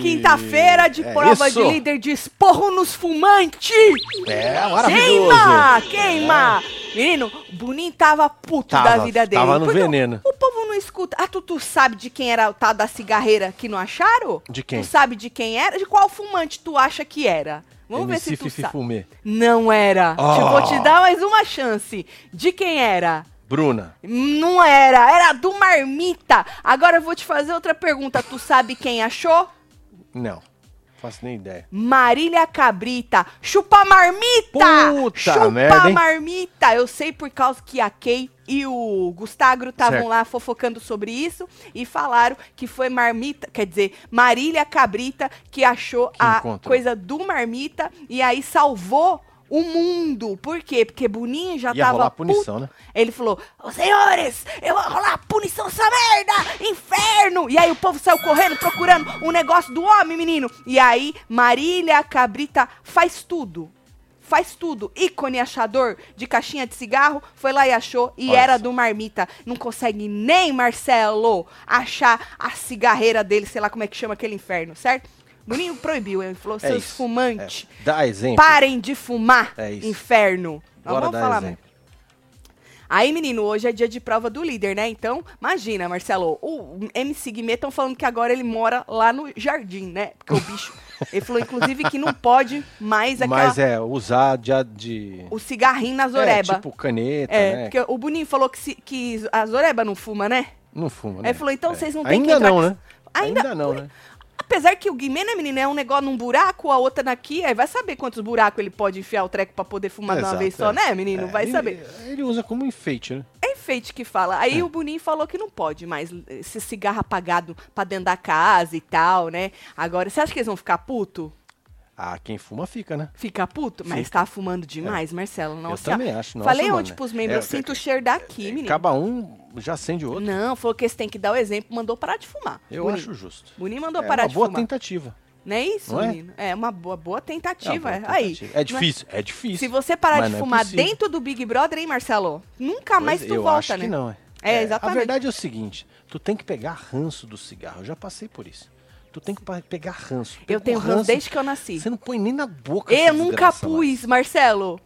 Quinta-feira de É prova isso. de líder de esporro nos fumantes! É, Queima! maravilhoso. Queima! Menino, o Boninho tava puto Tava, da vida dele. tava no Porque veneno. O, o povo não escuta. Ah, tu, tu sabe de quem era o tal da cigarreira que não acharam? De quem? Tu sabe de quem era? De qual fumante tu acha que era? Vamos ver MC se tu Fifi sabe. Fumê. Não era. Ah. Te vou te dar mais uma chance. De quem era? Bruna. Não era, era do Marmita. Agora eu vou te fazer outra pergunta. Tu sabe quem achou? Não. Faço nem ideia. Marília Cabrita. Chupa marmita! Puta Chupa merda, hein? marmita! Eu sei por causa que a Kay e o Gustavo estavam Certo. lá fofocando sobre isso e falaram que foi marmita, quer dizer, Marília Cabrita que achou Que a encontrou. coisa do marmita e aí salvou o mundo. Por quê? Porque Boninho já Ia tava rolar puto. punição, né? Ele falou: senhores, eu vou rolar punição essa merda! Inferno! E aí o povo saiu correndo procurando um negócio do homem, menino. E aí, Marília Cabrita faz tudo. Faz tudo. Ícone achador de caixinha de cigarro, foi lá e achou. E Olha era do Marmita. Não consegue nem, Marcelo, achar a cigarreira dele, sei lá como é que chama aquele inferno, certo? Boninho proibiu, ele falou: É seus isso. fumantes, É. Dá exemplo. parem de fumar, É inferno. Nós Bora vamos falar exemplo. Aí, menino, hoje é dia de prova do líder, né? Então, imagina, Marcelo, o MC Guimê estão falando que agora ele mora lá no jardim, né? Porque o bicho. ele falou, inclusive, que não pode mais aquela, Mas é, usar de... de... o cigarrinho na É, zoreba. tipo caneta, É, né? porque o Boninho falou que, se- que a zoreba não fuma, né? Não fuma, né? ele falou, então É. vocês não têm que Ainda entrar não, né? Ainda- Ainda não, né? Apesar que o Guimê, né, menino, é um negócio num buraco, a outra naqui, aí vai saber quantos buracos ele pode enfiar o treco pra poder fumar de uma Exato, vez só, é. né, menino? É, vai ele- saber. Ele usa como enfeite, né? É enfeite que fala. Aí É. o Boninho falou que não pode mais esse cigarro apagado pra dentro da casa e tal, né? Agora, você acha que eles vão ficar puto? Ah, quem fuma fica, né? Fica puto? Mas Fica. tá fumando demais, Marcelo. Eu também acho. Nossa, Falei mano, ontem pros membros, é, eu sinto o cheiro daqui, menino. Acaba um, já acende o outro. Não, falou que eles têm que dar o exemplo, mandou parar de fumar. Eu Boninho. acho justo. Boninho mandou é parar uma de boa fumar. tentativa. Não é isso, Não é? menino? É uma boa, boa tentativa. É é. uma boa Aí. tentativa. É difícil, é difícil. Se você parar de é fumar dentro do Big Brother, hein, Marcelo? Nunca Pois mais tu eu volta, acho né? que não, é. É, exatamente. A verdade é o seguinte, tu tem que pegar ranço do cigarro. Eu já passei por isso. Tu tem que pegar ranço. Eu Pega tenho o ranço desde que eu nasci. Você não põe nem na boca. Eu nunca desgraça pus, Marcelo.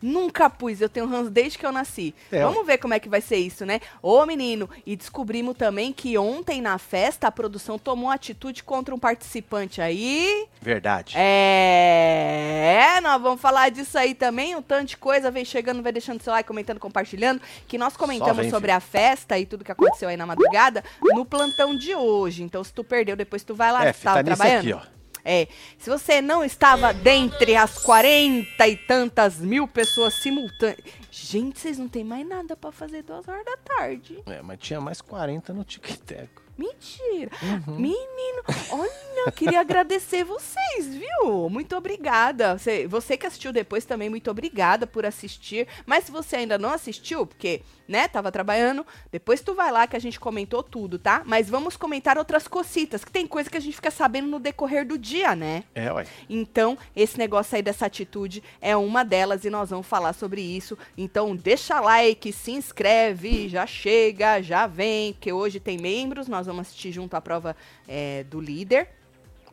Nunca pus, eu tenho ranço desde que eu nasci. É, Vamos ver como é que vai ser isso, né? Ô, menino, e descobrimos também que ontem na festa a produção tomou atitude contra um participante aí. Verdade. É, nós vamos falar disso aí também. Um tanto de coisa vem chegando, vai deixando seu like, comentando, compartilhando. Que nós comentamos vem, sobre a festa e tudo que aconteceu aí na madrugada no plantão de hoje. Então, se tu perdeu, depois tu vai lá, É, tava tá trabalhando. aqui, ó. É, se você não estava dentre as quarenta e tantas mil pessoas simultâneas. Gente, vocês não tem mais nada pra fazer duas horas da tarde. É, mas tinha mais 40 no tic-tac. Mentira. Uhum. Menino, olha, queria agradecer vocês, viu? Muito obrigada. Você, você que assistiu depois também, muito obrigada por assistir. Mas se você ainda não assistiu, porque, né, tava trabalhando, depois tu vai lá que a gente comentou tudo, tá? Mas vamos comentar outras cocitas, que tem coisa que a gente fica sabendo no decorrer do dia, né? É, ué. Então, esse negócio aí dessa atitude é uma delas e nós vamos falar sobre isso. Então, deixa like, se inscreve, já chega, já vem, porque hoje tem membros, nós vamos assistir junto à prova é, do líder.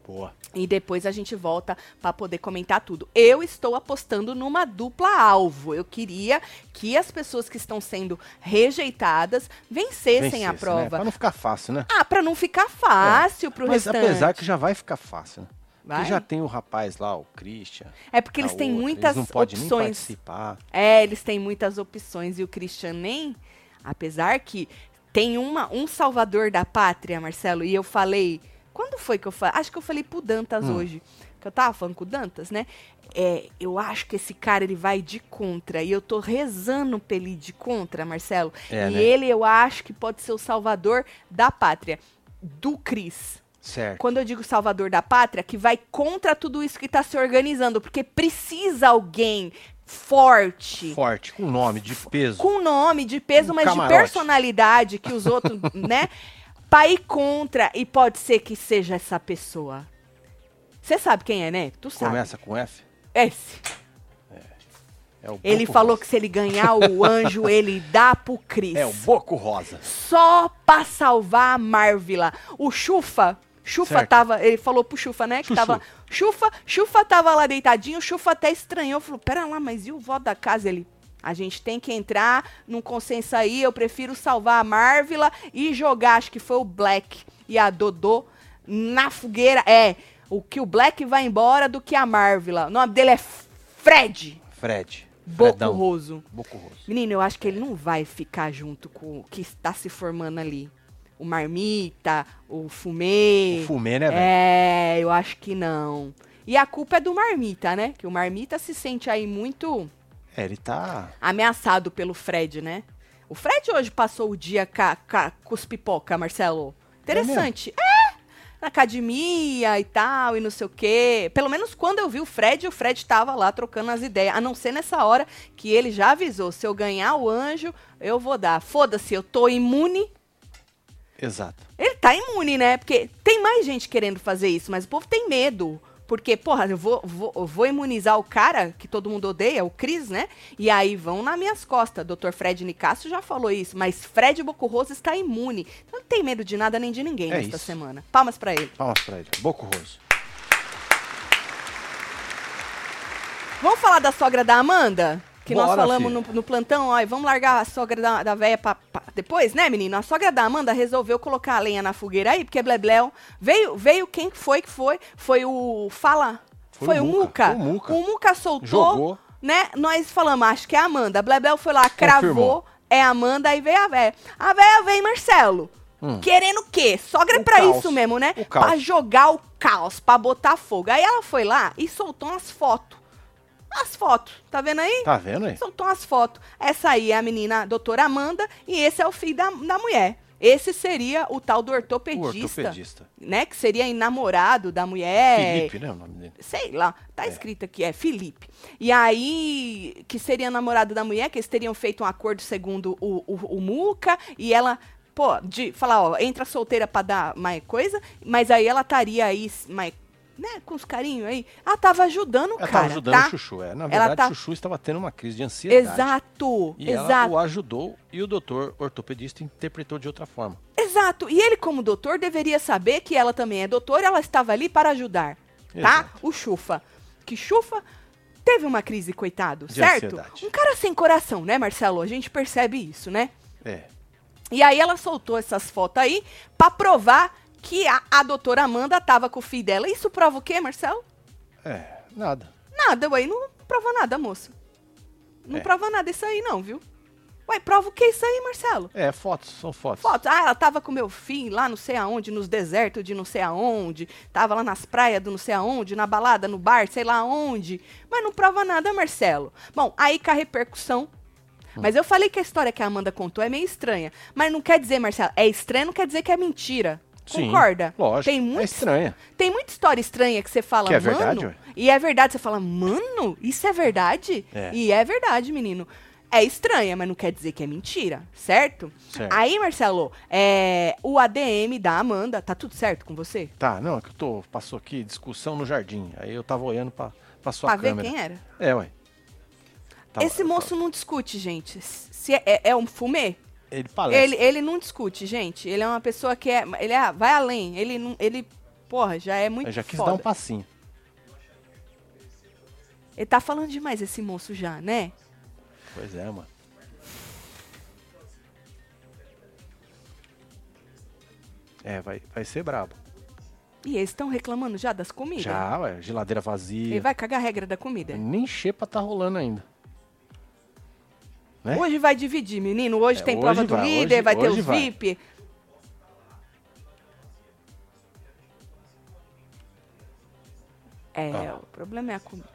Boa. E depois a gente volta para poder comentar tudo. Eu estou apostando numa dupla alvo. Eu queria que as pessoas que estão sendo rejeitadas vencessem Vencesse, a Né? prova. Pra não ficar fácil, né? Ah, para não ficar fácil pro Mas restante. apesar que já vai ficar fácil, né? Vai? Porque já tem o rapaz lá, o Christian. É porque eles a têm outra, muitas eles não podem nem opções. participar. É, eles têm muitas opções e o Christian nem, apesar que tem uma, um salvador da pátria, Marcelo, e eu falei, quando foi que eu falei? Acho que eu falei pro Dantas Hum. hoje, que eu tava falando com o Dantas, né? É, eu acho que esse cara ele vai de contra e eu tô rezando pra ele de contra, Marcelo. É, e né? ele eu acho que pode ser o salvador da pátria, do Cris. Certo. Quando eu digo salvador da pátria, que vai contra tudo isso que está se organizando, porque precisa alguém forte, Forte, com nome, de peso. com nome, de peso, Um mas camarote. de personalidade que os outros, né? Pra ir contra e pode ser que seja essa pessoa. Você sabe quem é, né? Tu sabe. Começa com F. Esse. É o Ele falou Rosa. que se ele ganhar o anjo, ele dá pro Cris. É o Boco Rosa. Só pra salvar a Marvila. O Chufa Chufa Certo. tava, ele falou pro Chufa, né, que Chuchu. tava, Chufa, Chufa tava lá deitadinho, Chufa até estranhou, falou, pera lá, mas e o voto da casa? Ele, a gente tem que entrar num consenso aí, eu prefiro salvar a Marvila e jogar, acho que foi o Black e a Dodô na fogueira, é, o que o Black vai embora do que a Marvila, o nome dele é Fred Fred. Bocurroso. Bocurroso. Menino, eu acho que ele não vai ficar junto com o que está se formando ali. O Marmita, o Fumê. O Fumê, né, velho? É, eu acho que não. E a culpa é do Marmita, né? Que o Marmita se sente aí muito É, ele tá. ameaçado pelo Fred, né? O Fred hoje passou o dia ca, ca, com os pipoca, Marcelo. Interessante. É, na academia e tal, e não sei o quê. Pelo menos quando eu vi o Fred, o Fred tava lá trocando as ideias. A não ser nessa hora que ele já avisou: se eu ganhar o anjo, eu vou dar. Foda-se, eu tô imune. Exato. Ele tá imune, né? Porque tem mais gente querendo fazer isso, mas o povo tem medo. Porque, porra, eu vou, vou, eu vou imunizar o cara que todo mundo odeia, o Cris, né? E aí vão nas minhas costas. Dr. Fred Nicasso já falou isso, mas Fred Bocurroso está imune. Então não tem medo de nada nem de ninguém É nesta isso. semana. Palmas pra ele. Palmas pra ele. Bocurroso. Vamos falar da sogra da Amanda? Que nós Bora, falamos no, no plantão, ó, vamos largar a sogra da, da véia pra, pra- depois, né, menino? A sogra da Amanda resolveu colocar a lenha na fogueira aí, porque Blebleu veio, veio quem que foi que foi? Foi o Fala. Foi, Foi o Muca. O Muca. O Muca soltou, Jogou. né? Nós falamos, acho que é a Amanda. A Blebleu foi lá, cravou, Confirmou. é a Amanda, aí veio a véia. A véia veio Marcelo. Hum. Querendo o quê? Sogra é pra caos. isso mesmo, né? Pra jogar o caos, pra botar fogo. Aí ela foi lá e soltou umas fotos. As fotos, tá vendo aí? Tá vendo aí? Soltou umas fotos. Essa aí é a menina a doutora Amanda e esse é o filho da, da mulher. Esse seria o tal do O ortopedista, ortopedista. né? Que seria namorado da mulher. Felipe, né? O nome dele. Sei lá, tá escrito aqui, é Felipe. E aí, que seria namorado da mulher, que eles teriam feito um acordo segundo o, o, o Muca, e ela, pô, de falar, ó, entra solteira pra dar mais coisa, mas aí ela estaria aí, mais, né, com os carinhos aí. Ela tava ajudando o Ela cara, tava ajudando tá? o Chuchu, é. Na Ela verdade, tá- o Chuchu estava tendo uma crise de ansiedade. Exato, E ela exato. o ajudou e o doutor ortopedista interpretou de outra forma. Exato. E ele, como doutor, deveria saber que ela também é doutora, ela estava ali para ajudar. Tá? Exato. O Chufa. Que Chufa teve uma crise, coitado, De certo? ansiedade. Um cara sem coração, né, Marcelo? A gente percebe isso, né? É. E aí ela soltou essas fotos aí pra provar que a, a doutora Amanda tava com o filho dela. Isso prova o quê, Marcelo? É, nada. Nada, ué. Não prova nada, moça. Não É. prova nada isso aí, não, viu? Ué, prova o que isso aí, Marcelo? É, fotos, são fotos. Fotos. Ah, ela tava com meu filho lá não sei aonde, nos desertos de não sei aonde. Tava lá nas praias do não sei aonde, na balada, no bar, sei lá aonde. Mas não prova nada, Marcelo. Bom, aí com a repercussão. Mas eu falei que a história que a Amanda contou é meio estranha. Mas não quer dizer, Marcelo, é estranho, não quer dizer que é mentira. Sim, Concorda? Lógico. Tem É muito estranha. tem muita história estranha que você fala, Que é mano. verdade, ué. e é verdade. Você fala, mano, isso é verdade? É. E é verdade, menino. É estranha, mas não quer dizer que é mentira, certo? Certo. Aí, Marcelo, é, o ADM da Amanda, tá tudo certo com você? Tá, não, é que eu tô. Passou aqui discussão no jardim. Aí eu tava olhando pra, pra sua pra ver câmera. quem era? É, ué. Tava- Esse moço não discute, gente. Se é, é- é um fumê, Ele palestra. ele, ele não discute, gente. Ele é uma pessoa que é. Ele é, vai além. Ele, não- ele porra, já é muito Eu já quis foda. dar um passinho. Ele tá falando demais, esse moço já, né? Pois é, mano. É, vai, vai ser brabo. E eles estão reclamando já das comidas? Já, ué, geladeira vazia. Ele vai cagar a regra da comida. Nem xepa tá rolando ainda. Né? Hoje vai dividir, menino. Hoje É, tem hoje prova do vai, líder, hoje- vai ter os vai. VIP. É, Ah. o problema é a comida.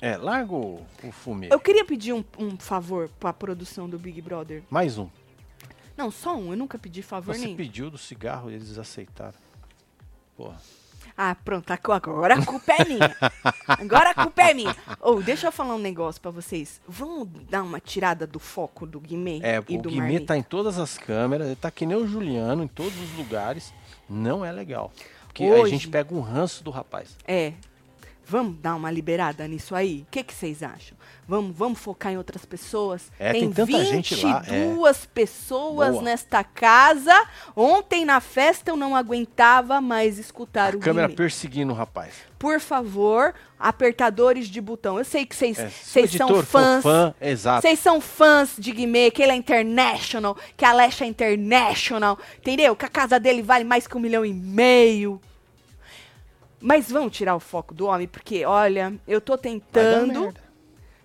É, larga o, o fumê. Eu queria pedir um, um favor pra produção do Big Brother. Mais um. Não, só um. Eu nunca pedi favor Você nenhum. pediu do cigarro e eles aceitaram. Porra. Ah, pronto. a Agora a culpa é minha. Agora a culpa é minha. Ou deixa eu falar um negócio pra vocês. Vamos dar uma tirada do foco do Guimê É, e o do Guimê tá em todas as câmeras, ele tá que nem o Juliano em todos os lugares. Não é legal. Porque a Hoje- gente pega um ranço do rapaz. É. Vamos dar uma liberada nisso aí? O que, que vocês acham? Vamos, vamos focar em outras pessoas? É, tem tanta gente lá, é. 22 pessoas Boa. nesta casa. Ontem na festa eu não aguentava mais escutar A o câmera Guimê. perseguindo o rapaz. Por favor, apertadores de botão. Eu sei que vocês É, são fãs. fã, exato. Vocês são fãs de Guimê, que ele é international, que a Alexa é international, entendeu? Que a casa dele vale mais que um milhão e meio. Mas vamos tirar o foco do homem, porque, olha, eu tô tentando.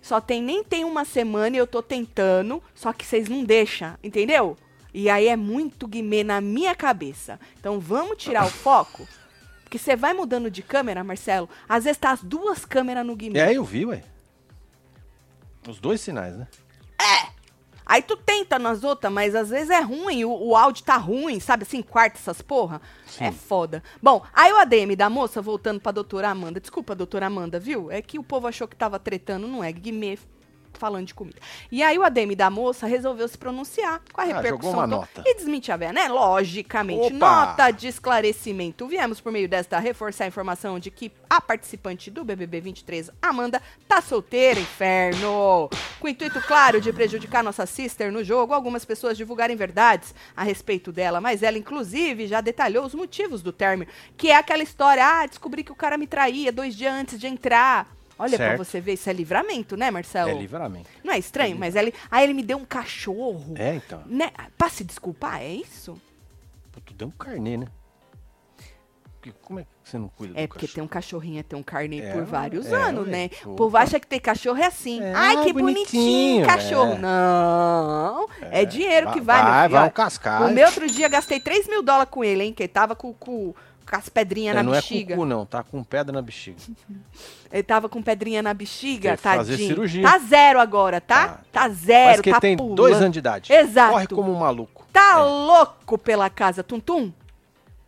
Só tem nem tem uma semana e eu tô tentando, só que vocês não deixam, entendeu? E aí é muito Guimê na minha cabeça. Então vamos tirar o foco. Porque você vai mudando de câmera, Marcelo. Às vezes tá as duas câmeras no Guimê. É, eu vi, ué. Os dois sinais, né? Aí tu tenta nas outras, mas às vezes é ruim, o, o áudio tá ruim, sabe assim, quarta essas porra. Sim. É foda. Bom, aí o ADM da moça, voltando pra doutora Amanda. Desculpa, doutora Amanda, viu? É que o povo achou que tava tretando, não é? Guimê falando de comida. E aí o ADM da moça resolveu se pronunciar com a Ah, repercussão. jogou uma do- nota. E desmentir a véia, né? Logicamente. Opa! Nota de esclarecimento. Viemos por meio desta reforçar a informação de que a participante do BBB 23, Amanda, tá solteira, inferno. Com o intuito claro de prejudicar nossa sister no jogo, algumas pessoas divulgarem verdades a respeito dela, mas ela, inclusive, já detalhou os motivos do término, que é aquela história, ah, descobri que o cara me traía dois dias antes de entrar. Olha pra Certo. você ver, isso é livramento, né, Marcelo? É livramento. Não é estranho? Mas ele, aí ele me deu um cachorro. É, então. Né? Pra se desculpar, é isso? Pô, tu deu um carnê, né? Como é que você não cuida É porque cachorro? tem um cachorrinho, é ter um carnê É, por vários é, anos, ué. né? O povo acha que ter cachorro é assim. É, Ai, que bonitinho, bonitinho, cachorro. é. Não, é, dinheiro vai- que vai, vai, vai um cascalho. O meu outro dia gastei 3 mil dólares com ele, hein? Que tava com, com, com as pedrinhas É, na não é bexiga. cucu, não. Tá com pedra na bexiga. Ele tava com pedrinha na bexiga, Teve que fazer tadinho. cirurgia. Tá zero agora, tá? Tá. Tá zero, Mas que tá tem pulando. dois anos de idade. Exato. Corre como um maluco. Tá É. louco pela casa, Tum-Tum?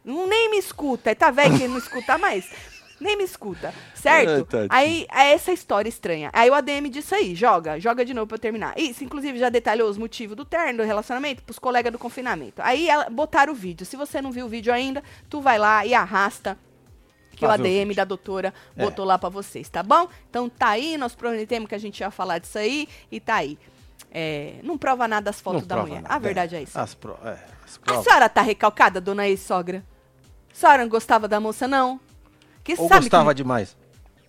Não, nem me escuta. Tá velho que não escuta mais. Nem me escuta, certo? Ai, aí, é essa história estranha. Aí o ADM disse aí, joga, joga de novo pra eu terminar. Isso, inclusive, já detalhou os motivos do término, do relacionamento, pros colegas do confinamento. Aí ela, botaram o vídeo. Se você não viu o vídeo ainda, tu vai lá e arrasta que Pra o o ADM vídeo. da doutora É. botou lá pra vocês, tá bom? Então tá aí, nós prometemos que a gente ia falar disso aí e tá aí. É, não prova nada as fotos Não da mulher. nada, A verdade é, isso. As pro... é, as A senhora tá recalcada, dona ex-sogra? A senhora não gostava da moça, não? Que Ou sabe gostava que... demais?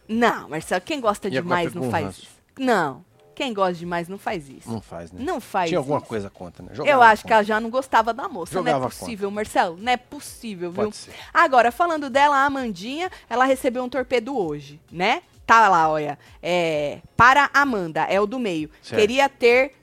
Não, Marcelo, quem gosta Ia demais não faz ranço. isso. Não, quem gosta demais não faz isso. Não faz, né? Não faz Tinha alguma isso. coisa contra, né? Eu Jogava acho que contra. ela já não gostava da moça. não Jogava é possível, Marcelo. Não é possível, viu? Pode ser. Agora, falando dela, a Amandinha, ela recebeu um torpedo hoje, né? Tá lá, olha. É, para Amanda, é o do meio. Certo. Queria ter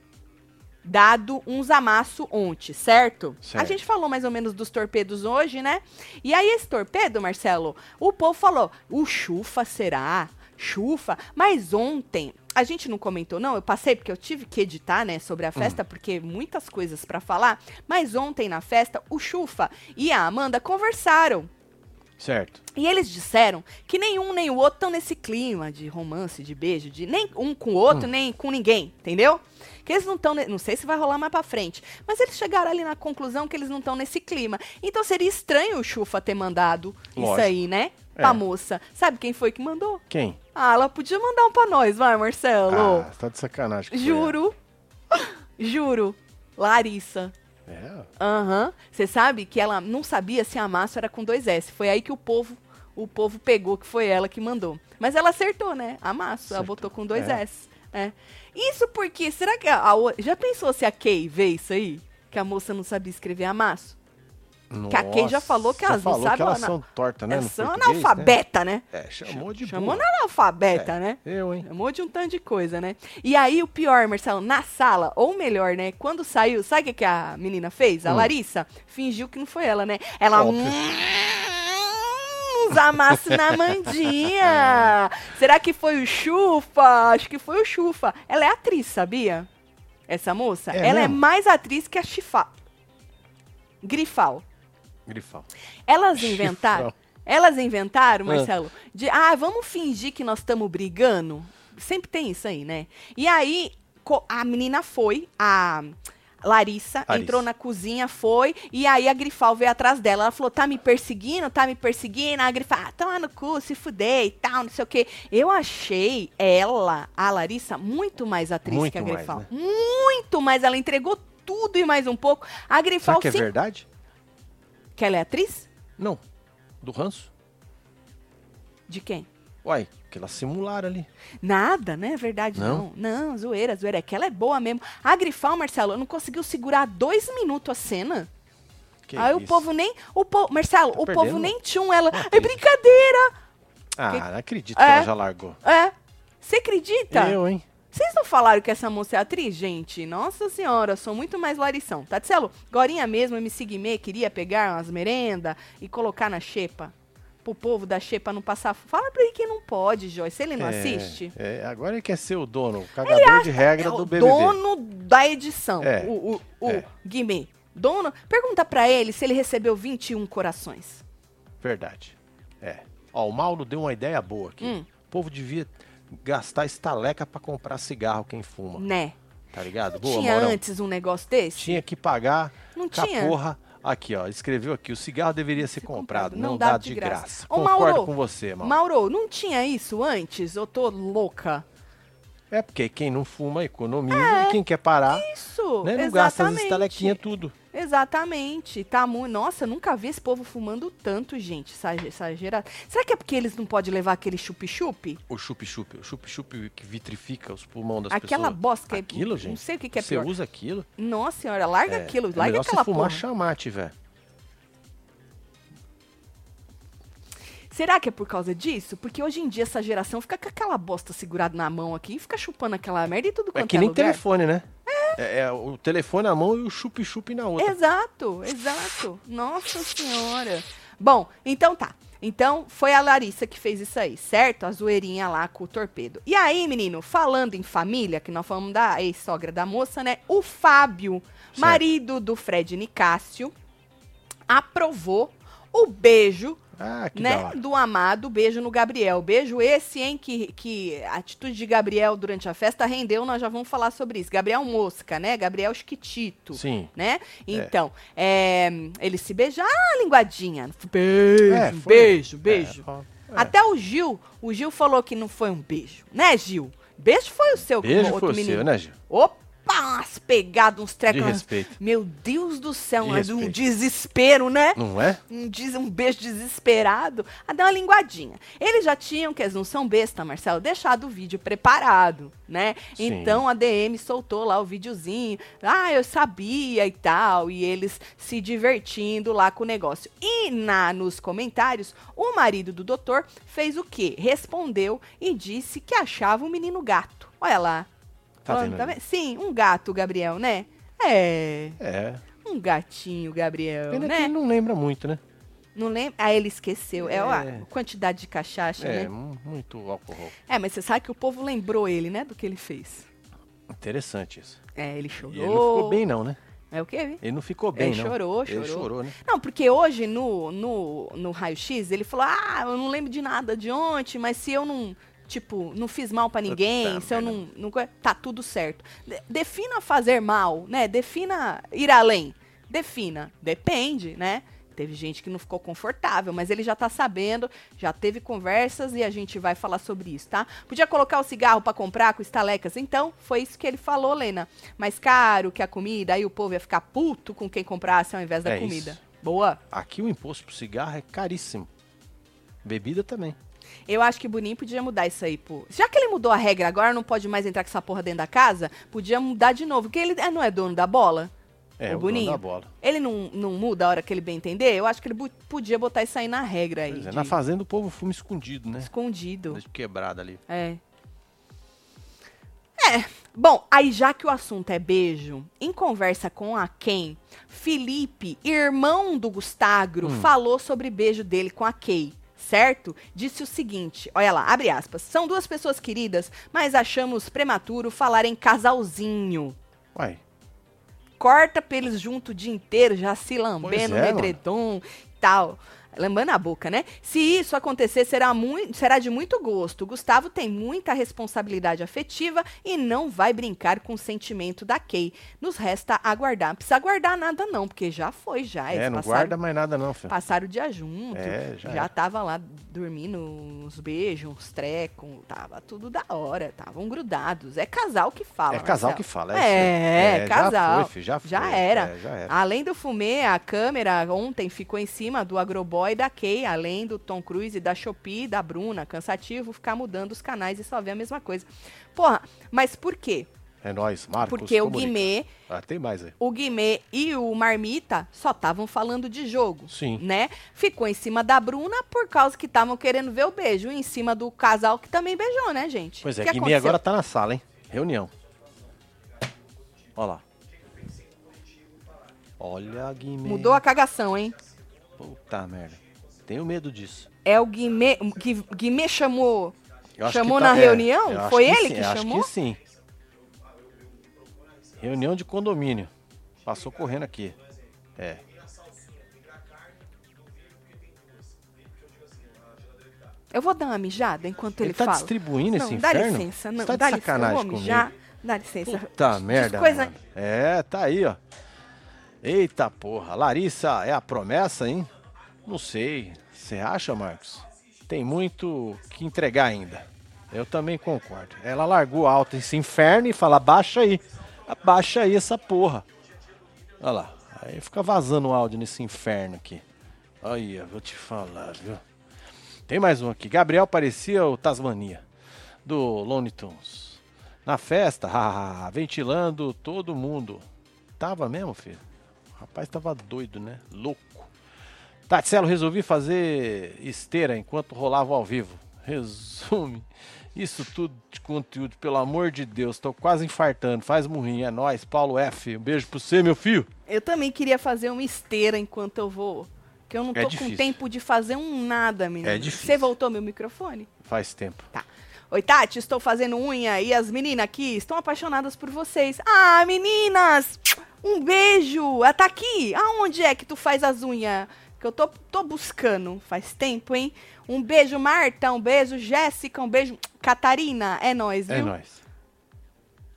dado uns amassos ontem, certo? Certo. A gente falou mais ou menos dos torpedos hoje, né? E aí, esse torpedo, Marcelo, o povo falou: o chufa será? Chufa? Mas ontem. A gente não comentou, não. Eu passei porque eu tive que editar, né, sobre a festa, porque muitas coisas pra falar. Mas ontem na festa, o Chufa e a Amanda conversaram. Certo. E eles disseram que nenhum nem o outro estão nesse clima de romance, de beijo, de nem um com o outro, Hum. nem com ninguém, entendeu? Que eles não estão, não sei se vai rolar mais pra frente, mas eles chegaram ali na conclusão que eles não estão nesse clima. Então seria estranho o Chufa ter mandado isso Lógico. aí, né? Pra É. moça. Sabe quem foi que mandou? Quem? Ah, ela podia mandar um pra nós, vai, Marcelo. Ah, tá de sacanagem. Juro. Juro. Larissa. Ela. Aham. Você sabe que ela não sabia se a massa era com dois S. Foi aí que o povo, o povo pegou que foi ela que mandou. Mas ela acertou, né? A massa, ela botou com dois É. S. É. Isso porque, será que a, a já pensou se a Kay vê isso aí? Que a moça não sabia escrever amasso? É. Que a Kay já falou que elas não sabem que elas ana- são tortas, né? Elas no são português, analfabeta, né? Né? É, chamou de Chamou burra. na analfabeta, É. né? Eu, hein? Chamou de um tanto de coisa, né? E aí, o pior, Marcelo, na sala, ou melhor, né? Quando saiu, sabe o que, que a menina fez? A Hum. Larissa? Fingiu que não foi ela, né? Ela. Óbvio. "Hum, amassos na mandinha. Será que foi o Chufa? Acho que foi o Chufa. Ela é atriz, sabia? Essa moça? É ela é mais atriz que a Chifa. Grifal. Grifal. Elas inventaram. Chifrão. Elas inventaram, Ah. Marcelo, de ah, vamos fingir que nós estamos brigando. Sempre tem isso aí, né? E aí, a menina foi, a, Larissa, Larissa. entrou na cozinha, foi, e aí a Grifal veio atrás dela. Ela falou: tá me perseguindo, tá me perseguindo. A Grifal, ah, toma no cu, se fuder e tal, não sei o quê. Eu achei ela, a Larissa, muito mais atriz Muito que a mais, Grifal. né? Muito mais. Ela entregou tudo e mais um pouco. A Grifal Será que é verdade? Que ela é atriz? Não. Do ranço? De quem? Uai, que elas simularam ali. Nada, né? Verdade, não. Não? Não, zoeira, zoeira. É que ela é boa mesmo. A Grifal, Marcelo, não conseguiu segurar dois minutos a cena. Que aí o povo nem. O po, Marcelo, Tá o perdendo povo nem tchum ela. É brincadeira! Ah, que- não acredito É. que ela já largou. É. Você acredita? Eu, hein? Vocês não falaram que essa moça é atriz, gente? Nossa senhora, sou muito mais Larição. Tatielo, Gorinha mesmo, MC Guimê, queria pegar umas merenda e colocar na xepa. Pro povo da xepa não passar. Fala pra ele que não pode, Joyce. Se ele não É, assiste. É, agora ele quer ser o dono, o cagador de regra É do o BBB. dono da edição, É, o, o, o é. Guimê. Dono, pergunta pra ele se ele recebeu 21 corações. Verdade. É. Ó, o Mauro deu uma ideia boa aqui. Hum. O povo devia gastar estaleca pra comprar cigarro quem fuma. Né? Tá ligado? Não Boa, tinha Maurão. antes um negócio desse? Tinha que pagar Não com a tinha. porra. Aqui, ó, escreveu aqui, o cigarro deveria ser comprado, não, dá dado de graça. Ô, Concordo Mauro, com você, Mauro. Mauro, não tinha isso antes? Eu tô louca. É porque quem não fuma economiza e quem quer parar, Isso, né, não gasta as exatamente. estalequinhas tudo. Exatamente. Tá muito. Nossa, nunca vi esse povo fumando tanto, gente. Gera... Será que é porque eles não podem levar aquele chup-chup? O chup-chup, o chup-chup que vitrifica os pulmões das Aquela pessoas. bosta que é- Aquilo, Não gente. sei o que, que é Você pior. usa aquilo. Nossa senhora, larga é, aquilo, é larga melhor aquela você fumar porra. chamate, velho. Será que é por causa disso? Porque hoje em dia essa geração fica com aquela bosta segurada na mão aqui e fica chupando aquela merda e tudo É quanto que nem lugar. telefone, né? É. é o telefone na mão e o chup-chup na outra. Exato, exato. Nossa senhora. Bom, então tá. Então foi a Larissa que fez isso aí, certo? A zoeirinha lá com o torpedo. E aí, menino, falando em família, que nós falamos da ex-sogra da moça, né? O Fábio, Certo. marido do Fred Nicásio, aprovou o beijo Ah, que né, do amado beijo no Gabriel. Beijo esse, hein, que, que a atitude de Gabriel durante a festa rendeu, nós já vamos falar sobre isso. Gabriel Mosca, né? Gabriel Chiquitito. Sim. Né? Então, é, eles se beijaram, ah, linguadinha. Beijo, É, beijo, beijo. É, ó, é. Até o Gil, o Gil falou que não foi um beijo, né, Gil? Beijo foi o seu, o Beijo outro foi o menino. seu, né, Gil? Opa, umas pegadas, uns trecos. De respeito. Meu Deus do céu, De mas um desespero, né? Não é? um, diz, um beijo desesperado, a dar uma linguadinha. Eles já tinham, que eles não são besta, Marcelo, deixado o vídeo preparado, né? Sim. Então a DM soltou lá o videozinho, ah, eu sabia e tal, e eles se divertindo lá com o negócio. E na nos comentários, o marido do doutor fez o quê? Respondeu e disse que achava o menino gato. Olha lá. Tá Falando, vendo tá? Sim, um gato, Gabriel, né? É, É. um gatinho, Gabriel, Pena que né? ele não lembra muito, né? Não lembra? Ah, ele esqueceu. É, É. a quantidade de cachaça, É, né? mu- muito álcool. É, mas você sabe que o povo lembrou ele, né? Do que ele fez. Interessante isso. É, ele chorou. E ele não ficou bem, não, né? É o quê? Ele não ficou bem, Ele não. chorou, Ele chorou. chorou, né? Não, porque hoje no, no, no raio-x ele falou: Ah, eu não lembro de nada de ontem, mas se eu não, tipo, não fiz mal pra ninguém, Puta se eu não, não. Tá tudo certo. De- defina fazer mal, né? Defina ir além. Defina. Depende, né? Teve gente que não ficou confortável, mas ele já tá sabendo, já teve conversas e a gente vai falar sobre isso, tá? Podia colocar o cigarro pra comprar com estalecas, então foi isso que ele falou, Lena. Mais caro que a comida, aí o povo ia ficar puto com quem comprasse ao invés da É comida. isso. Boa. Aqui o imposto pro cigarro é caríssimo. Bebida também. Eu acho que o Boninho podia mudar isso aí, pô. Já que ele mudou a regra, agora não pode mais entrar com essa porra dentro da casa, podia mudar de novo. Porque ele é, não é dono da bola. É, o o dono Boninho. da bola. Ele não, não muda a hora que ele bem entender? Eu acho que ele podia botar isso aí na regra aí. É, de- na fazenda o povo fuma escondido, né? Escondido. Deixa quebrado ali. É. É. Bom, aí já que o assunto é beijo, em conversa com a Ken, Felipe, irmão do Gustagro, Hum. falou sobre beijo dele com a Kay. Certo? Disse o seguinte, olha lá, abre aspas. São duas pessoas queridas, mas achamos prematuro falar em casalzinho. Uai, Corta pra eles junto o dia inteiro, já se lambendo é, mano. edredom e tal. Lambando a boca, né? Se isso acontecer, será, muito, será de muito gosto. Gustavo tem muita responsabilidade afetiva e não vai brincar com o sentimento da Kay. Nos resta aguardar. Não precisa aguardar nada, não, porque já foi, já. É, Eles não passaram- guarda mais nada não, filho. Passaram o dia junto. É, já já era. tava lá dormindo, uns beijos, uns trecos. Tava tudo da hora. Estavam grudados. É casal que fala. É casal que fala, É, é. É, já casal. foi, filho, já Já foi. era. É, já era. Além do fumê, a câmera ontem ficou em cima do Agroboy e da Kay, além do Tom Cruise, da Shopee, da Bruna. Cansativo ficar mudando os canais e só ver a mesma coisa. Porra, mas por quê? É nóis, Marcos. Porque o comunica. Guimê Ah, tem mais aí. o Guimê e o Marmita só estavam falando de jogo. Sim. Né? Ficou em cima da Bruna por causa que estavam querendo ver o beijo. E em cima do casal que também beijou, né, gente? Pois O é, que Guimê aconteceu? agora tá na sala, hein? Reunião. Olha lá. Olha, Guimê. Mudou a cagação, hein? Puta merda. Tenho medo disso. É o Guimê. Gui- Guimê chamou. Eu Chamou que tá- na é, reunião? eu Foi ele sim, que eu chamou? Acho que sim. Reunião de condomínio. Passou correndo aqui. É. Eu vou dar uma mijada enquanto ele, Ele tá fala. distribuindo não, esse dá inferno? licença, não. Você tá de dá licença. sacanagem eu vou comigo. Dá licença. Puta merda, coisa- mano. É, tá aí, ó. Eita porra. Larissa é a promessa, hein? Não sei. Você acha, Marcos? Tem muito que entregar ainda. Eu também concordo. Ela largou alto esse inferno e fala, abaixa aí. Abaixa aí essa porra. Olha lá. Aí fica vazando o áudio nesse inferno aqui. Olha, vou te falar, viu? Tem mais um aqui. Gabriel parecia o Tasmania, do Looney Tunes. Na festa, ventilando todo mundo. Tava mesmo, filho? Rapaz tava doido, né? Louco. Tatselo, resolvi fazer esteira enquanto rolava ao vivo. Resume. Isso tudo de conteúdo, pelo amor de Deus. Tô quase infartando. Faz murrinho, é nóis. Paulo F. Um beijo pra você, meu filho. Eu também queria fazer uma esteira enquanto eu vou. Que eu não É tô difícil. com tempo de fazer um nada, menino. É difícil. Você voltou meu microfone? Faz tempo. Tá. Oi, Tati, estou fazendo unha e as meninas aqui estão apaixonadas por vocês. Ah, meninas! Um beijo! Ah, tá aqui? Aonde é que tu faz as unhas? Que eu tô, tô buscando faz tempo, hein? Um beijo, Marta. Um beijo, Jéssica. Um beijo, Catarina. É nóis, viu? É nóis.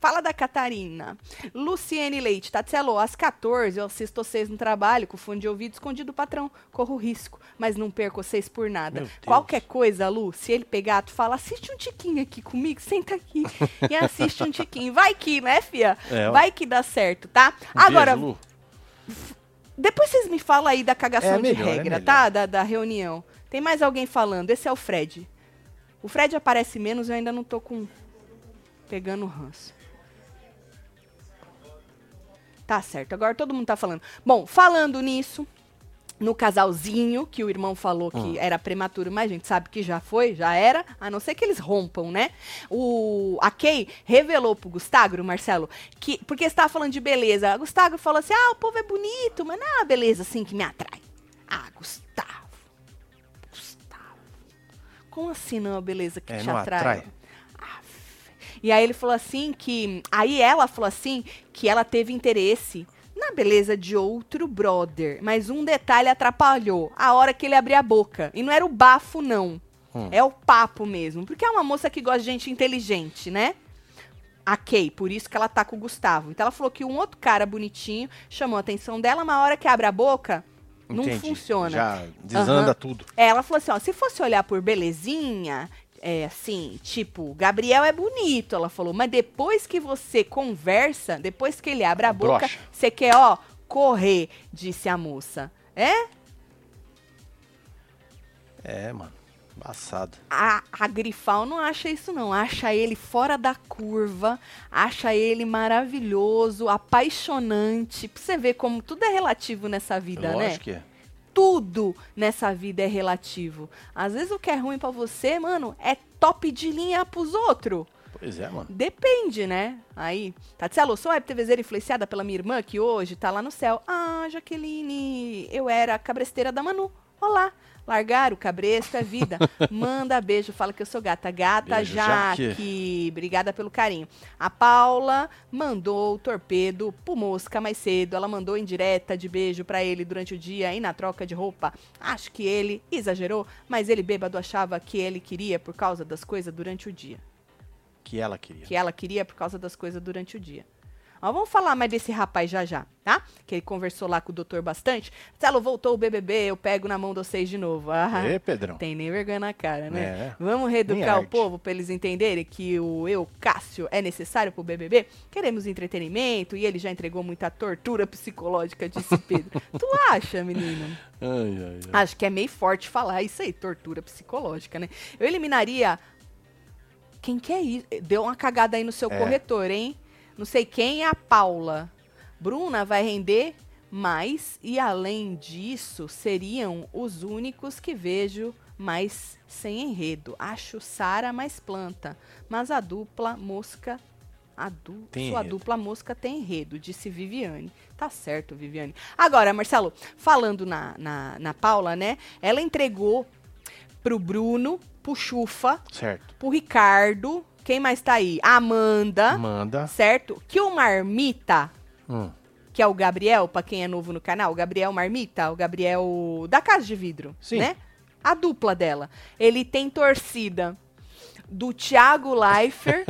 Fala da Catarina. Luciene Leite, Tatselo, às 14 eu assisto vocês no trabalho com fone de ouvido escondido do patrão. Corro risco, mas não perco vocês por nada. Qualquer coisa, Lu, se ele pegar, tu fala, assiste um tiquinho aqui comigo, senta aqui e assiste um tiquinho. Vai que, né, fia? É. Vai que dá certo, tá? Um Agora, beijo, depois vocês me falam aí da cagação É melhor, de é regra, melhor. tá? Da, da reunião. Tem mais alguém falando. Esse é o Fred. O Fred aparece menos, eu ainda não tô com. pegando o ranço. Tá certo, agora todo mundo tá falando. Bom, falando nisso, no casalzinho, que o irmão falou que Hum. era prematuro, mas a gente sabe que já foi, já era, a não ser que eles rompam, né? O, a Kay revelou pro Gustavo, Marcelo, que. Porque você tava falando de beleza. Gustavo falou assim: ah, o povo é bonito, mas não é uma beleza assim que me atrai. Ah, Gustavo. Gustavo. Como assim não é uma beleza que É, te atrai? atrai? E aí ele falou assim que. Aí ela falou assim que ela teve interesse na beleza de outro brother. Mas um detalhe atrapalhou. A hora que ele abria a boca. E não era o bafo, não. Hum. É o papo mesmo. Porque é uma moça que gosta de gente inteligente, né? A Kay, por isso que ela tá com o Gustavo. Então ela falou que um outro cara bonitinho chamou a atenção dela, mas a hora que abre a boca, não Entendi. funciona. Já desanda Aham. tudo. É, ela falou assim, ó, se fosse olhar por belezinha, é assim, tipo, Gabriel é bonito, ela falou, mas depois que você conversa, depois que ele abre a boca, Brocha. você quer, ó, correr, disse a moça. É? É, mano. Embaçado. A, a Grifal não acha isso não, acha ele fora da curva, acha ele maravilhoso, apaixonante, pra você ver como tudo é relativo nessa vida, né? Lógico que é. Tudo nessa vida é relativo. Às vezes o que é ruim pra você, mano, é top de linha pros outros. Pois é, mano. Depende, né? Aí, Tatselo, sou web TVzeira influenciada pela minha irmã que hoje tá lá no céu. Ah, Jaqueline, eu era a cabresteira da Manu. Olá. Largar o cabresto é vida. Manda beijo, fala que eu sou gata. Gata Beijo, Jaque. Jaque. Obrigada pelo carinho. A Paula mandou o torpedo pro Mosca mais cedo. Ela mandou em direta de beijo pra ele durante o dia e na troca de roupa. Acho que ele exagerou, mas ele bêbado achava que ele queria por causa das coisas durante o dia. Que ela queria. Que ela queria por causa das coisas durante o dia. Ó, vamos falar mais desse rapaz já já, tá? Que ele conversou lá com o doutor bastante. Marcelo, voltou o BBB, eu pego na mão de vocês de novo. Ah, Ê, Pedrão. tem nem vergonha na cara, né? É. Vamos reeducar o povo pra eles entenderem que o eu, Cássio, é necessário pro BBB? Queremos entretenimento e ele já entregou muita tortura psicológica, disse Pedro. tu acha, menino? Ai, ai, ai. Acho que é meio forte falar isso aí, tortura psicológica, né? Eu eliminaria. Quem que é isso? Deu uma cagada aí no seu É. corretor, hein? Não sei quem é a Paula. Bruna vai render mais e além disso, seriam os únicos que vejo mais sem enredo. Acho Sara mais planta, mas a dupla mosca a du Tem sua enredo. dupla mosca tem enredo, disse Viviane. Tá certo, Viviane. Agora, Marcelo, falando na, na, na Paula, né? Ela entregou pro Bruno, pro Chufa, Certo. pro Ricardo. Quem mais tá aí? A Amanda, Manda. certo? Que o Marmita, Hum. que é o Gabriel, pra quem é novo no canal, o Gabriel Marmita, o Gabriel da Casa de Vidro, Sim. né? A dupla dela. Ele tem torcida do Thiago Leifert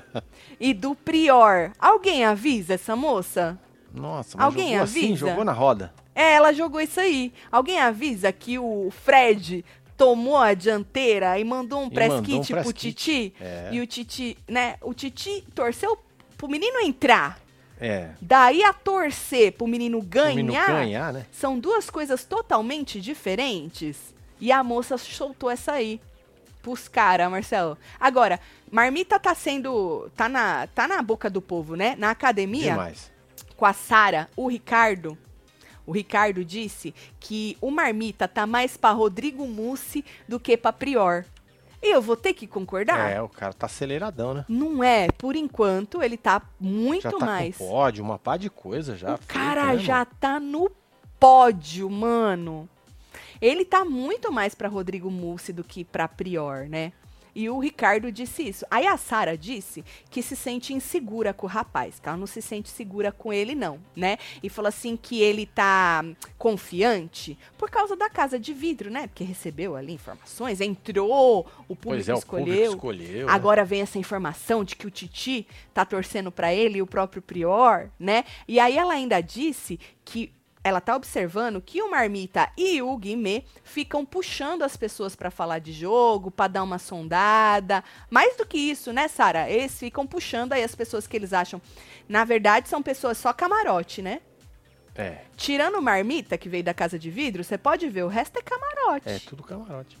e do Prior. Alguém avisa essa moça? Nossa, mas Alguém jogou assim, avisa? jogou na roda. É, ela jogou isso aí. Alguém avisa que o Fred tomou a dianteira e mandou um E press mandou um kit press pro kit. Titi? É. E o Titi, né? O Titi torceu pro menino entrar. É. Daí a torcer pro menino O menino ganhar. ganhar, né? São duas coisas totalmente diferentes. E a moça soltou essa aí. Pros caras, Marcelo. Agora, Marmita tá sendo. Tá na, tá na boca do povo, né? Na academia Demais. com a Sara, o Ricardo. O Ricardo disse que o Marmita tá mais pra Rodrigo Mussi do que pra Prior. E eu vou ter que concordar? É, o cara tá aceleradão, né? Não é, por enquanto ele tá muito já tá mais. com pódio, uma pá de coisa já. o feita, cara né, já mano? tá no pódio, mano. Ele tá muito mais pra Rodrigo Mussi do que pra Prior, né? E o Ricardo disse isso. Aí a Sara disse que se sente insegura com o rapaz, que ela não se sente segura com ele, não, né? E falou assim que ele tá confiante por causa da casa de vidro, né? Porque recebeu ali informações, entrou, o público é, o escolheu. público escolheu. né? Agora vem essa informação de que o Titi tá torcendo pra ele e o próprio Prior, né? E aí ela ainda disse que ela tá observando que o Marmita e o Guimê ficam puxando as pessoas pra falar de jogo, pra dar uma sondada. Mais do que isso, né, Sara? Eles ficam puxando aí as pessoas que eles acham. Na verdade, são pessoas só camarote, né? É, Tirando o Marmita, que veio da casa de vidro, você pode ver, o resto é camarote é tudo camarote.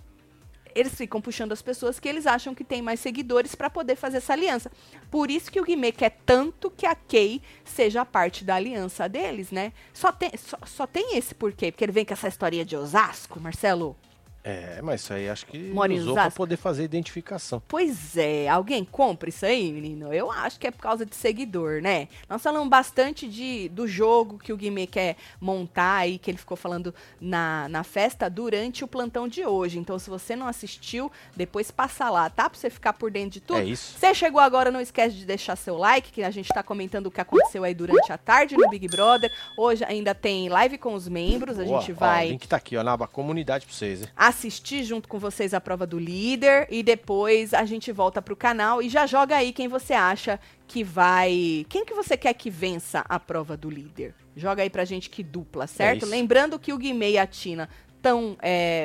Eles ficam puxando as pessoas que eles acham que tem mais seguidores pra poder fazer essa aliança. Por isso que o Guimê quer tanto que a Kay seja parte da aliança deles, né? Só tem, só, só tem esse porquê, porque ele vem com essa historinha de Osasco, Marcelo. É, mas isso aí acho que Mora em usou pra Osasco? poder fazer identificação. Pois é, alguém compra isso aí, menino? Eu acho que é por causa de seguidor, né? Nós falamos bastante de, do jogo que o Guimê quer montar aí, que ele ficou falando na, na festa durante o plantão de hoje. Então, se você não assistiu, depois passa lá, tá? Pra você ficar por dentro de tudo. É isso. Você chegou agora, não esquece de deixar seu like, que a gente tá comentando o que aconteceu aí durante a tarde no Big Brother. Hoje ainda tem live com os membros, a Boa, gente ó, vai o link tá aqui, ó, na aba comunidade pra vocês, hein? Assistir junto com vocês a prova do líder e depois a gente volta pro canal e já joga aí quem você acha que vai. Quem que você quer que vença a prova do líder? Joga aí pra gente que dupla, certo? isso. Lembrando que o Guimê e a Tina estão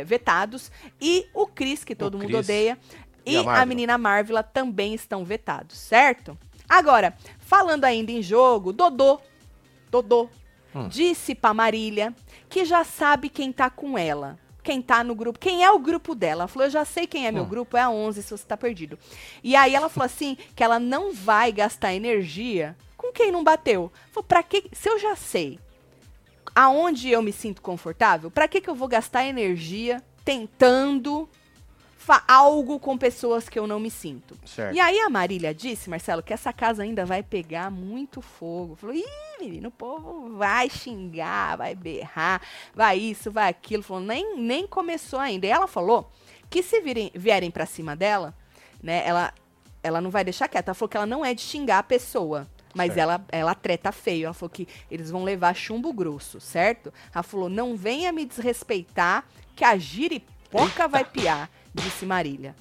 vetados e o Cris, que todo mundo Cris. odeia, E e, a a, menina Marvila também estão vetados, certo? Agora, falando ainda em jogo, Dodô, Dodô, Hum. disse pra Marília que já sabe quem tá com ela. Quem tá no grupo, quem é o grupo dela. Ela falou, eu já sei quem é meu Hum. grupo, é a 11 se você tá perdido. E aí ela falou assim, que ela não vai gastar energia com quem não bateu. Falou, pra que, se eu já sei aonde eu me sinto confortável, pra que que eu vou gastar energia tentando algo com pessoas que eu não me sinto. Certo. E aí a Marília disse, Marcelo, que essa casa ainda vai pegar muito fogo. Falou, ih, menino, o povo vai xingar, vai berrar, vai isso, vai aquilo. Falou, nem, nem começou ainda. E ela falou que se virem, vierem pra cima dela, né, ela, ela não vai deixar quieta. Ela falou que ela não é de xingar a pessoa. Mas Certo. ela, ela treta feio. Ela falou que eles vão levar chumbo grosso, certo? Ela falou: não venha me desrespeitar, que a giripoca vai piar, disse Marília.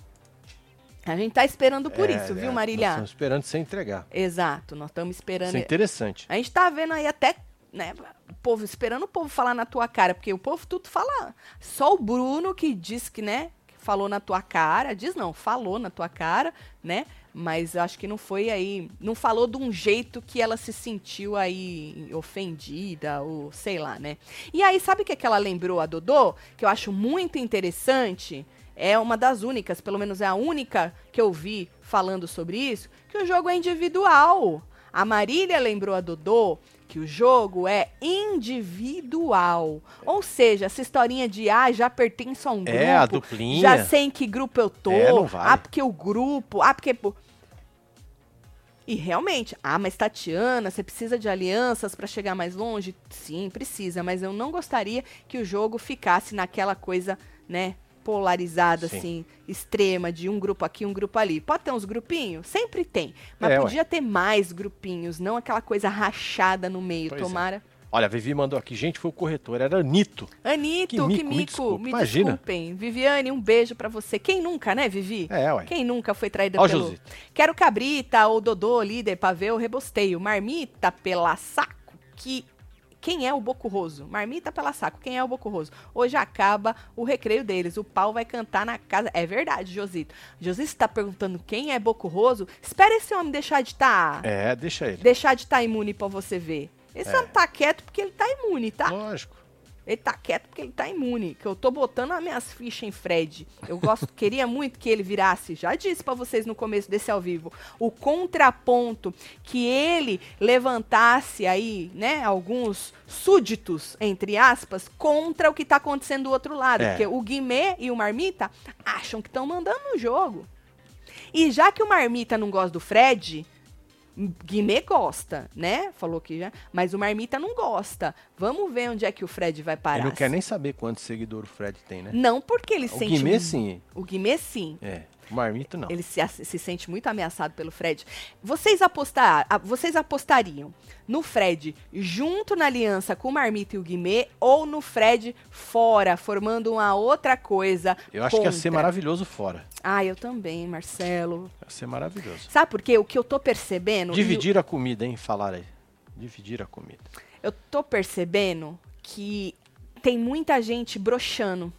A gente tá esperando por É, isso, é, viu, Nós Marília? estamos esperando você entregar. Exato, nós estamos esperando. Isso é interessante. A gente tá vendo aí até, né, o povo, esperando o povo falar na tua cara, porque o povo tudo fala. Só o Bruno que diz que, né, falou na tua cara, diz não, falou na tua cara, né? Mas eu acho que não foi aí, não falou de um jeito que ela se sentiu aí ofendida ou sei lá, né? E aí, sabe o que, que ela lembrou a Dodô? Que eu acho muito interessante. É uma das únicas, pelo menos é a única que eu vi falando sobre isso, que o jogo é individual. A Marília lembrou a Dodô que o jogo é individual. Ou seja, essa historinha de ah, já pertence a um grupo. É, a duplinha. Já sei em que grupo eu tô. É. Ah, porque o grupo. Ah, porque. E realmente, ah, mas Tatiana, você precisa de alianças pra chegar mais longe? Sim, precisa, mas eu não gostaria que o jogo ficasse naquela coisa, né, polarizada, Sim. assim, extrema, de um grupo aqui, um grupo ali. Pode ter uns grupinhos? Sempre tem. Mas É, ué. podia ter mais grupinhos, não aquela coisa rachada no meio. Pois é. Tomara. Olha, a Vivi mandou aqui. Gente, foi o corretor. Era Nito. Anito, Que que mico, mico, me me, desculpa. Imagina. desculpem. Viviane, um beijo pra você. Quem nunca, né, Vivi? É, ué. Quem nunca foi traída Ó, pelo... Josito. Quero cabrita ou Dodô, líder, pra ver o rebosteio. Marmita pela saco, que... Quem é o Bocurroso? Marmita pela saco, quem é o Bocurroso? Hoje acaba o recreio deles, o pau vai cantar na casa. É verdade, Josito. Josito tá perguntando quem é Bocurroso? Espera esse homem deixar de estar... É, deixa ele. Deixar de estar imune pra você ver. Esse É. homem tá quieto porque ele tá imune, tá? Lógico. Ele tá quieto porque ele tá imune. Que eu tô botando as minhas fichas em Fred. Eu gosto, queria muito que ele virasse. Já disse pra vocês no começo desse ao vivo. O contraponto que ele levantasse aí, né? Alguns súditos, entre aspas, contra o que tá acontecendo do outro lado. É. Porque o Guimê e o Marmita acham que estão mandando no jogo. E já que o Marmita não gosta do Fred, Guimê gosta, né? Falou que já. Mas o Marmita não gosta. Vamos ver onde é que o Fred vai parar. Ele não quer nem saber quantos seguidores o Fred tem, né? Não porque ele O sente. Guimê, um- sim. O Guimê, sim. É. Marmito, não. Ele se, se sente muito ameaçado pelo Fred. Vocês, apostar, vocês apostariam no Fred junto na aliança com o Marmita e o Guimê ou no Fred fora, formando uma outra coisa? Eu acho que ia ser contra? maravilhoso fora. Ah, eu também, Marcelo. Ia ser maravilhoso. Sabe por quê? O que eu tô percebendo. Dividir a comida, hein? Falaram aí. Dividir a comida. Eu tô percebendo que tem muita gente broxando.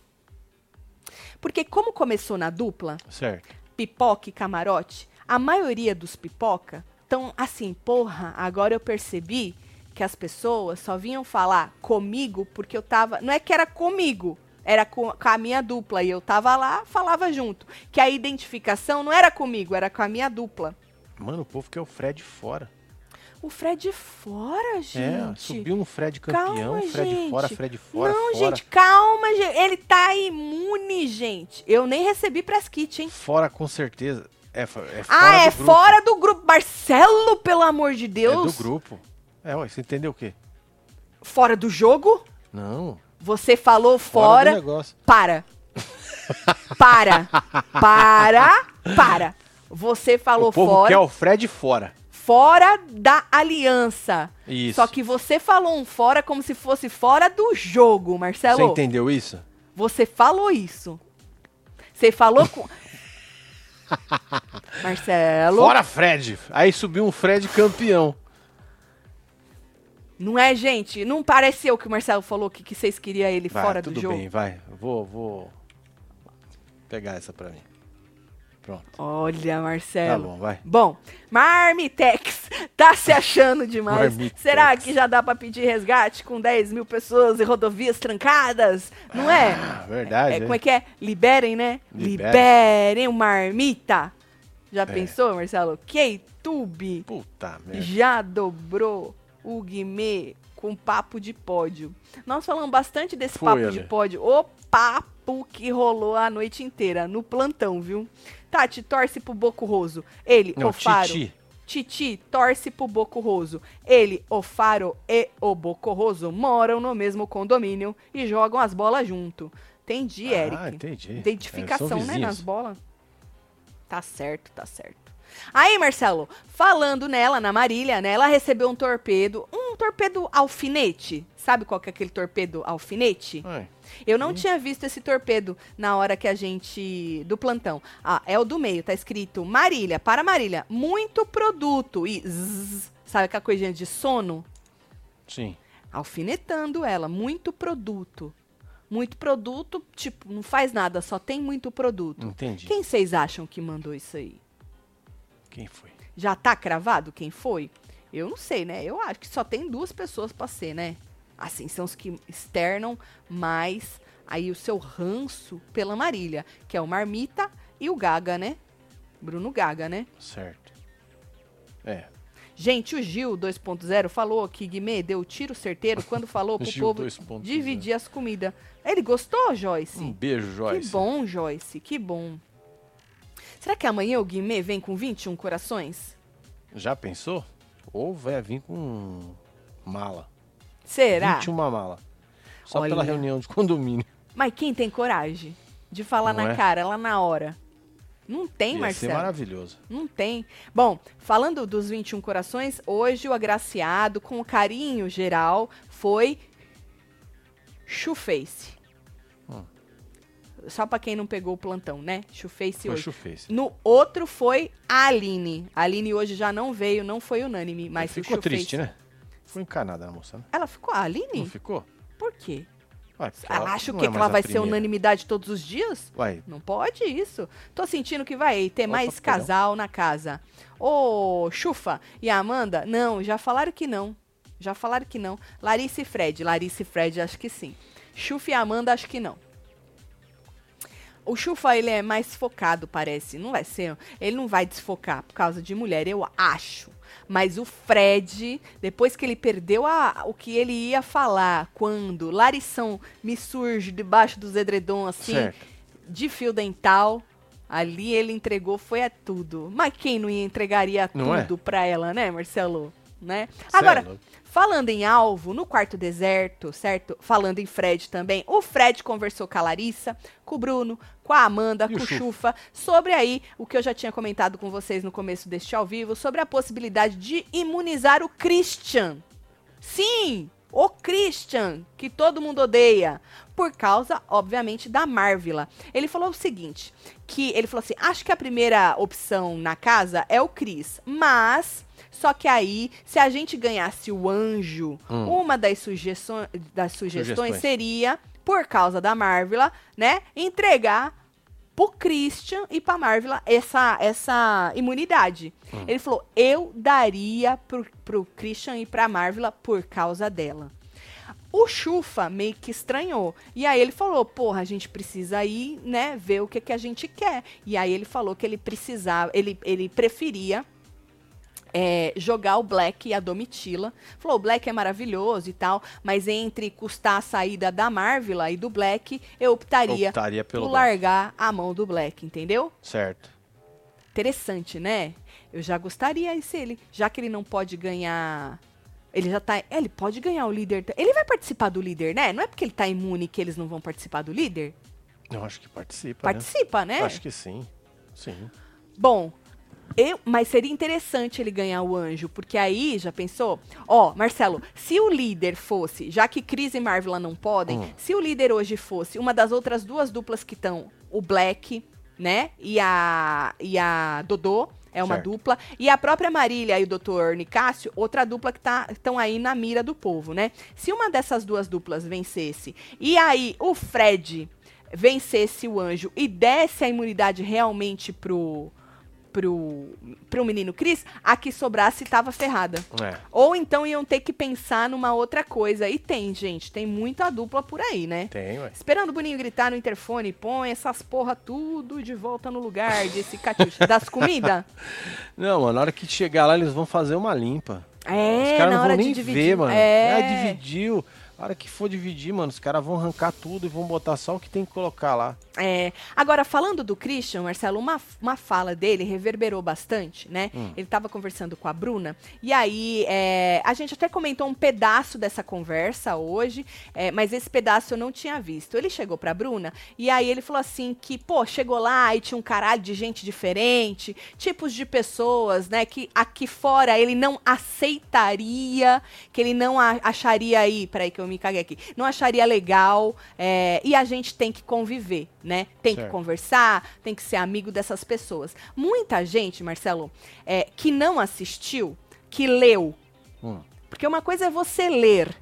Porque como começou na dupla, Certo. pipoca e camarote, a maioria dos pipoca estão assim, porra, agora eu percebi que as pessoas só vinham falar comigo porque eu tava. Não é que era comigo, era com, com a minha dupla. E eu tava lá, falava junto. Que a identificação não era comigo, era com a minha dupla. Mano, o povo quer o Fred fora. O Fred fora, É, gente. subiu um Fred campeão, Calma, Fred gente. fora, Fred fora, não, fora. gente, calma, gente. Ele tá imune, gente. Eu nem recebi press kit, hein? Fora com certeza. É, é fora ah, é do grupo. fora do grupo. Marcelo, pelo amor de É Deus. do grupo. É, ué, você entendeu o quê? Fora do jogo? Não. Você falou Fora, fora. para. para. Para. Para. Você falou o povo fora. quer o Fred fora. Fora da aliança. Isso. Só que você falou um fora como se fosse fora do jogo, Marcelo. Você entendeu isso? Você falou isso. Você falou com. Marcelo. Fora Fred. Aí subiu um Fred campeão. Não é, gente? Não pareceu que o Marcelo falou que, que vocês queriam ele Vai, fora tudo do jogo? bem, vai. Vou, vou pegar essa pra mim. Pronto. Olha, Tá Marcelo. bom, vai. Bom, Marmitex tá se achando demais. Marmitex. Será que já dá pra pedir resgate com 10 mil pessoas e rodovias trancadas? Não é? Ah, verdade. É, hein? como é que é? Liberem, né? Liberem. Liberem o Marmita. Já É. pensou, Marcelo? Keitube Puta merda. já dobrou o Guimê com papo de pódio. Nós falamos bastante desse Foi, papo Ale. de pódio. O papo que rolou a noite inteira, no plantão, viu? Tati, torce pro Boco Roso. Ele, Não, o Faro. Titi. Titi torce pro Boco Roso. Ele, o Faro e o Boco Roso moram no mesmo condomínio e jogam as bolas junto. Entendi, Eric. Ah, entendi. Identificação, É, né, nas bolas. Tá certo, tá certo. Aí, Marcelo, falando nela, na Marília, né? Ela recebeu um torpedo, um torpedo alfinete. Sabe qual que é aquele torpedo alfinete? Ai, Eu não tinha visto esse torpedo na hora que a gente. do plantão. Ah, é o do meio, tá escrito Marília, para Marília, muito produto. E zzz, sabe aquela coisinha de sono? sim. Alfinetando ela, muito produto. Muito produto, tipo, não faz nada, só tem muito produto. Entendi. Quem vocês acham que mandou isso aí? Quem foi? Já tá cravado quem foi? Eu não sei, né? Eu acho que só tem duas pessoas pra ser, né? Assim, são os que externam mais aí o seu ranço pela Marília, que é o Marmita e o Gaga, né? Bruno Gaga, né? Certo. É. Gente, o Gil 2.0 falou que Guimê deu tiro certeiro quando falou pro Gil povo 2.0. dividir as comidas. Ele gostou, Joyce? Um beijo, Joyce. Que bom, Joyce, que bom. Será que amanhã o Guimê vem com 21 corações? Já pensou? Ou vai vir com mala. Será? 21 mala. Só Olha. pela reunião de condomínio. Mas quem tem coragem de falar Não na é? cara, lá na hora? Não tem, Ia ser Marcelo. maravilhoso. Não tem. Bom, falando dos 21 corações, hoje o agraciado, com o carinho geral, foi Chuface. Hum. Só pra quem não pegou o plantão, né? Chuface Foi hoje. No outro foi a Aline. A Aline hoje já não veio, não foi unânime, mas Ficou triste, né? Foi encanada a moça, né? Ela ficou, a Aline? Não ficou? Por quê? Ué, porque Ela acha o quê? é que ela vai ser primeira. unanimidade todos os dias? Uai, Não pode isso. Tô sentindo que vai ter Opa, mais perdão. casal na casa. Ô, Chufa e a Amanda? Não, já falaram que não. Já falaram que não. Larissa e Fred. Larissa e Fred, acho que sim. Chufa e Amanda, acho que não. O Chufa, ele é mais focado, parece. Não vai ser. Ele não vai desfocar por causa de mulher, eu acho. Mas o Fred, depois que ele perdeu a- o que ele ia falar, quando Larição me surge debaixo dos edredom assim, certo. de fio dental. Ali ele entregou, foi a tudo. Mas quem não ia entregaria Não é? tudo pra ela, né, Marcelo? Né? Cê é Agora, falando em alvo, no quarto deserto, certo? Falando em Fred também, o Fred conversou com a Larissa, com o Bruno, com a Amanda, E com o Chufa? Chufa, sobre aí o que eu já tinha comentado com vocês no começo deste ao vivo, sobre a possibilidade de imunizar o Christian. Sim, o Christian, que todo mundo odeia, por causa, obviamente, da Marvila. Ele falou o seguinte, que ele falou assim, acho que a primeira opção na casa é o Chris, mas só que aí, se a gente ganhasse o anjo, Hum. uma das, sugestões, das sugestões, Sugestões. seria, por causa da Marvila, né, entregar pro Christian e pra Marvila essa, essa imunidade. Hum. Ele falou, eu daria pro, pro Christian e pra Marvila por causa dela. O Chufa meio que estranhou. E aí ele falou, porra, a gente precisa ir, né, ver o que, que a gente quer. E aí ele falou que ele precisava, ele, ele preferia é, jogar o Black e a Domitila. Falou, o Black é maravilhoso e tal, mas entre custar a saída da Marvila e do Black, eu optaria, Optaria pelo por Black. largar a mão do Black, entendeu? Certo. Interessante, né? Eu já gostaria se ele, já que ele não pode ganhar. Ele já tá. Ele pode ganhar o líder. Ele vai participar do líder, né? Não é porque ele tá imune que eles não vão participar do líder? Eu acho que participa, né? Participa, né? Acho que sim. Sim. Bom, eu, mas seria interessante ele ganhar o anjo, porque aí, já pensou? Ó, Marcelo, se o líder fosse, já que Cris e Marvela não podem, Hum. se o líder hoje fosse uma das outras duas duplas que estão, o Black, né, e a, e a Dodô, é uma Certo. dupla, e a própria Marília e o Dr. Nicásio, outra dupla que estão aí na mira do povo, né? Se uma dessas duas duplas vencesse, e aí o Fred vencesse o anjo e desse a imunidade realmente pro, pro, pro menino Cris, a que sobrasse tava ferrada. É. Ou então iam ter que pensar numa outra coisa. E tem, gente, tem muita dupla por aí, né? Tem, ué. Esperando o Boninho gritar no interfone, põe essas porra tudo de volta no lugar, desse Catiuxa. Das comidas? Não, mano, na hora que chegar lá, eles vão fazer uma limpa. É, os caras não vão nem dividir. ver, mano. É. Ah, dividiu. Hora que for dividir, mano, os caras vão arrancar tudo e vão botar só o que tem que colocar lá. É, agora, falando do Christian, Marcelo, uma, uma fala dele reverberou bastante, né? Hum. Ele tava conversando com a Bruna, e aí é, a gente até comentou um pedaço dessa conversa hoje, é, mas esse pedaço eu não tinha visto. Ele chegou pra Bruna, e aí ele falou assim que, pô, chegou lá e tinha um caralho de gente diferente, tipos de pessoas, né, que aqui fora ele não aceitaria, que ele não acharia aí, peraí que eu me caguei aqui, não acharia legal, é, e a gente tem que conviver, né? Tem que Certo. conversar, tem que ser amigo dessas pessoas. Muita gente, Marcelo, é, que não assistiu, que leu, Hum. porque uma coisa é você ler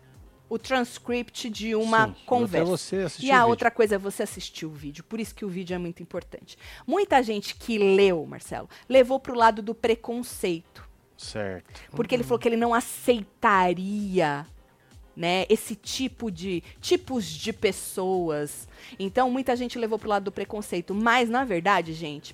o transcript de uma Sim, é conversa. E o a outra coisa é você assistir o vídeo. Por isso que o vídeo é muito importante. Muita gente que leu, Marcelo, levou pro lado do preconceito. Certo. Porque ele falou que ele não aceitaria, né, esse tipo de tipos de pessoas. Então, muita gente levou pro lado do preconceito, mas na verdade, gente,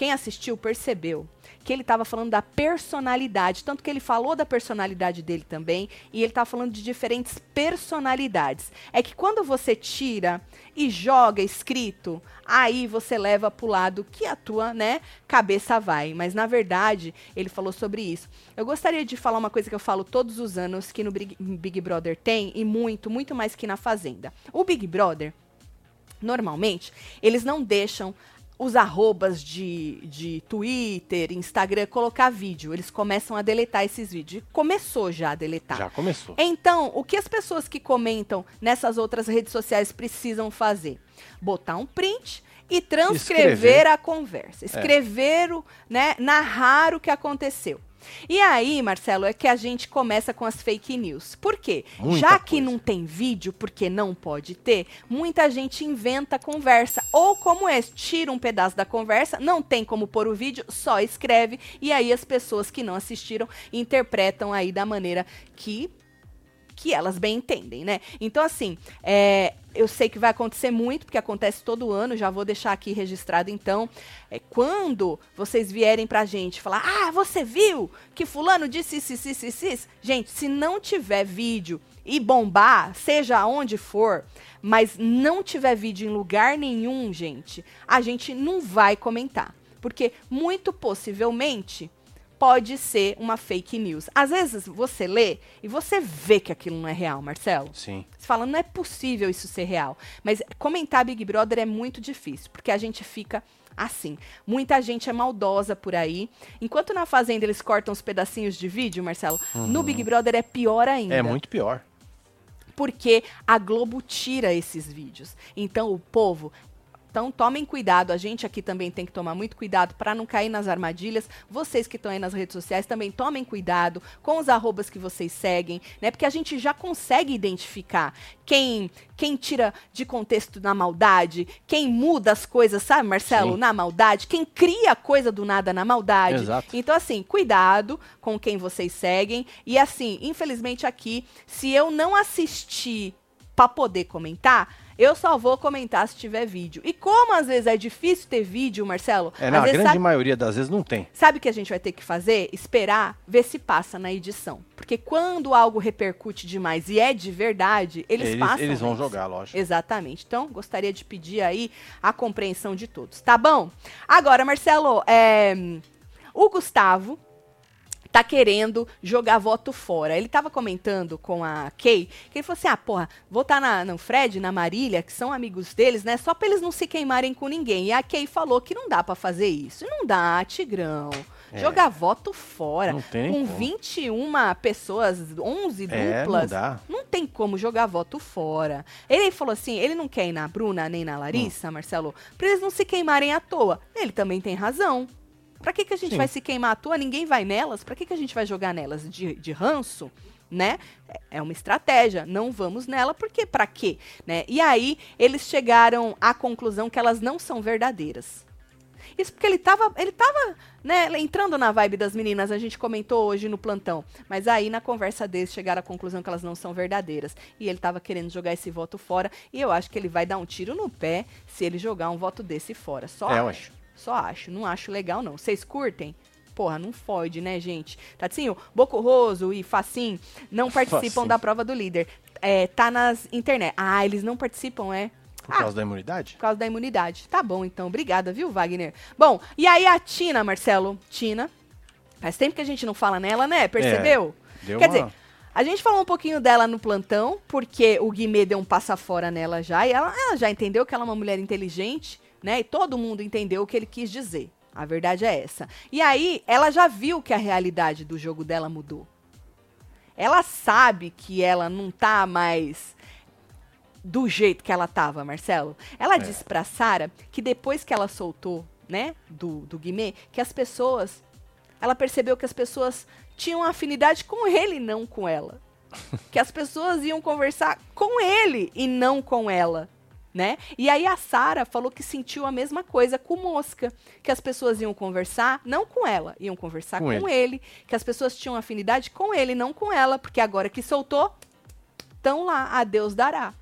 quem assistiu percebeu que ele estava falando da personalidade, tanto que ele falou da personalidade dele também, e ele estava falando de diferentes personalidades. É que quando você tira e joga escrito, aí você leva pro lado que a tua, né, cabeça vai. Mas na verdade, ele falou sobre isso. Eu gostaria de falar uma coisa que eu falo todos os anos que no Big Brother tem e muito, muito mais que na Fazenda. O Big Brother normalmente, eles não deixam os arrobas de, de Twitter, Instagram, colocar vídeo. Eles começam a deletar esses vídeos. Começou já a deletar. Já começou. Então, o que as pessoas que comentam nessas outras redes sociais precisam fazer? Botar um print e transcrever Escrever. a conversa. Escrever, o, né, narrar o que aconteceu. E aí, Marcelo, é que a gente começa com as fake news. Por quê? Muita Já que coisa. não tem vídeo, porque não pode ter, muita gente inventa conversa. Ou como é, tira um pedaço da conversa, não tem como pôr o vídeo, só escreve. E aí as pessoas que não assistiram interpretam aí da maneira que que elas bem entendem, né? Então, assim, é, eu sei que vai acontecer muito, porque acontece todo ano, já vou deixar aqui registrado então. É, quando vocês vierem pra gente falar, ah, você viu que fulano disse isso, isso, isso, isso, isso? Gente, se não tiver vídeo e bombar, seja onde for, mas não tiver vídeo em lugar nenhum, gente, a gente não vai comentar. Porque muito possivelmente pode ser uma fake news. Às vezes você lê e você vê que aquilo não é real, Marcelo. Sim. Você fala, não é possível isso ser real. Mas comentar Big Brother é muito difícil, porque a gente fica assim. Muita gente é maldosa por aí. Enquanto na Fazenda eles cortam os pedacinhos de vídeo, Marcelo, no Big Brother é pior ainda. É muito pior. Porque a Globo tira esses vídeos. Então o povo. Então tomem cuidado, a gente aqui também tem que tomar muito cuidado para não cair nas armadilhas. Vocês que estão aí nas redes sociais também tomem cuidado com os arrobas que vocês seguem, né? Porque a gente já consegue identificar quem quem tira de contexto na maldade, quem muda as coisas, sabe, Marcelo, Sim. na maldade, quem cria coisa do nada na maldade. Exato. Então, assim, cuidado com quem vocês seguem. E assim, infelizmente aqui, se eu não assistir pra poder comentar, eu só vou comentar se tiver vídeo. E como às vezes é difícil ter vídeo, Marcelo, É, na vezes grande sabe, maioria das vezes não tem. sabe o que a gente vai ter que fazer? Esperar ver se passa na edição. Porque quando algo repercute demais e é de verdade, eles, Eles, passam. eles vão jogar, lógico. Exatamente. Então, gostaria de pedir aí a compreensão de todos, tá bom? Agora, Marcelo, é, o Gustavo tá querendo jogar voto fora. Ele tava comentando com a Kay, que ele falou assim, ah, porra, votar na, no Fred, na Marília, que são amigos deles, né, só pra eles não se queimarem com ninguém. E a Kay falou que não dá pra fazer isso. Não dá, Tigrão. É. Jogar voto fora. Não tem com como. 21 pessoas, 11 É, não duplas. dá. Não tem como jogar voto fora. Ele falou assim: ele não quer ir na Bruna nem na Larissa, Hum. Marcelo, pra eles não se queimarem à toa. Ele também tem razão. Pra que, que a gente Sim. vai se queimar à toa? Ninguém vai nelas. Pra que, que a gente vai jogar nelas de, de ranço? Né? É- É uma estratégia. Não vamos nela, porque pra quê? Né? E aí, eles chegaram à conclusão que elas não são verdadeiras. Isso porque ele tava, ele tava, né, entrando na vibe das meninas, a gente comentou hoje no plantão. Mas aí na conversa deles chegaram à conclusão que elas não são verdadeiras. E ele tava querendo jogar esse voto fora. E eu acho que ele vai dar um tiro no pé se ele jogar um voto desse fora. Só É, acho. Só acho. Não acho legal, não. Vocês curtem? porra, não fode, né, gente? Tatinho, Bocorroso e Facim não participam da prova do líder. É, tá nas internet. Ah, eles não participam, é? Por causa da imunidade? Por causa da imunidade. Tá bom, então. Obrigada, viu, Wagner? Bom, e aí a Tina, Marcelo? Tina. Faz tempo que a gente não fala nela, né? Percebeu? Deu Quer uma- dizer, a gente falou um pouquinho dela no plantão, porque o Guimê deu um passa fora nela já, e ela, ela já entendeu que ela é uma mulher inteligente, né? E todo mundo entendeu o que ele quis dizer. A verdade é essa. E aí, ela já viu que a realidade do jogo dela mudou. Ela sabe que ela não tá mais do jeito que ela tava, Marcelo. Ela disse pra Sara que depois que ela soltou, né, do, do Guimê, que as pessoas. Ela percebeu que as pessoas tinham afinidade com ele, não com ela. que as pessoas iam conversar com ele e não com ela. Né? E aí a Sara falou que sentiu a mesma coisa com Mosca, que as pessoas iam conversar não com ela, iam conversar Com com, ele. que as pessoas tinham afinidade com ele, não com ela, porque agora que soltou, estão lá, a Deus dará.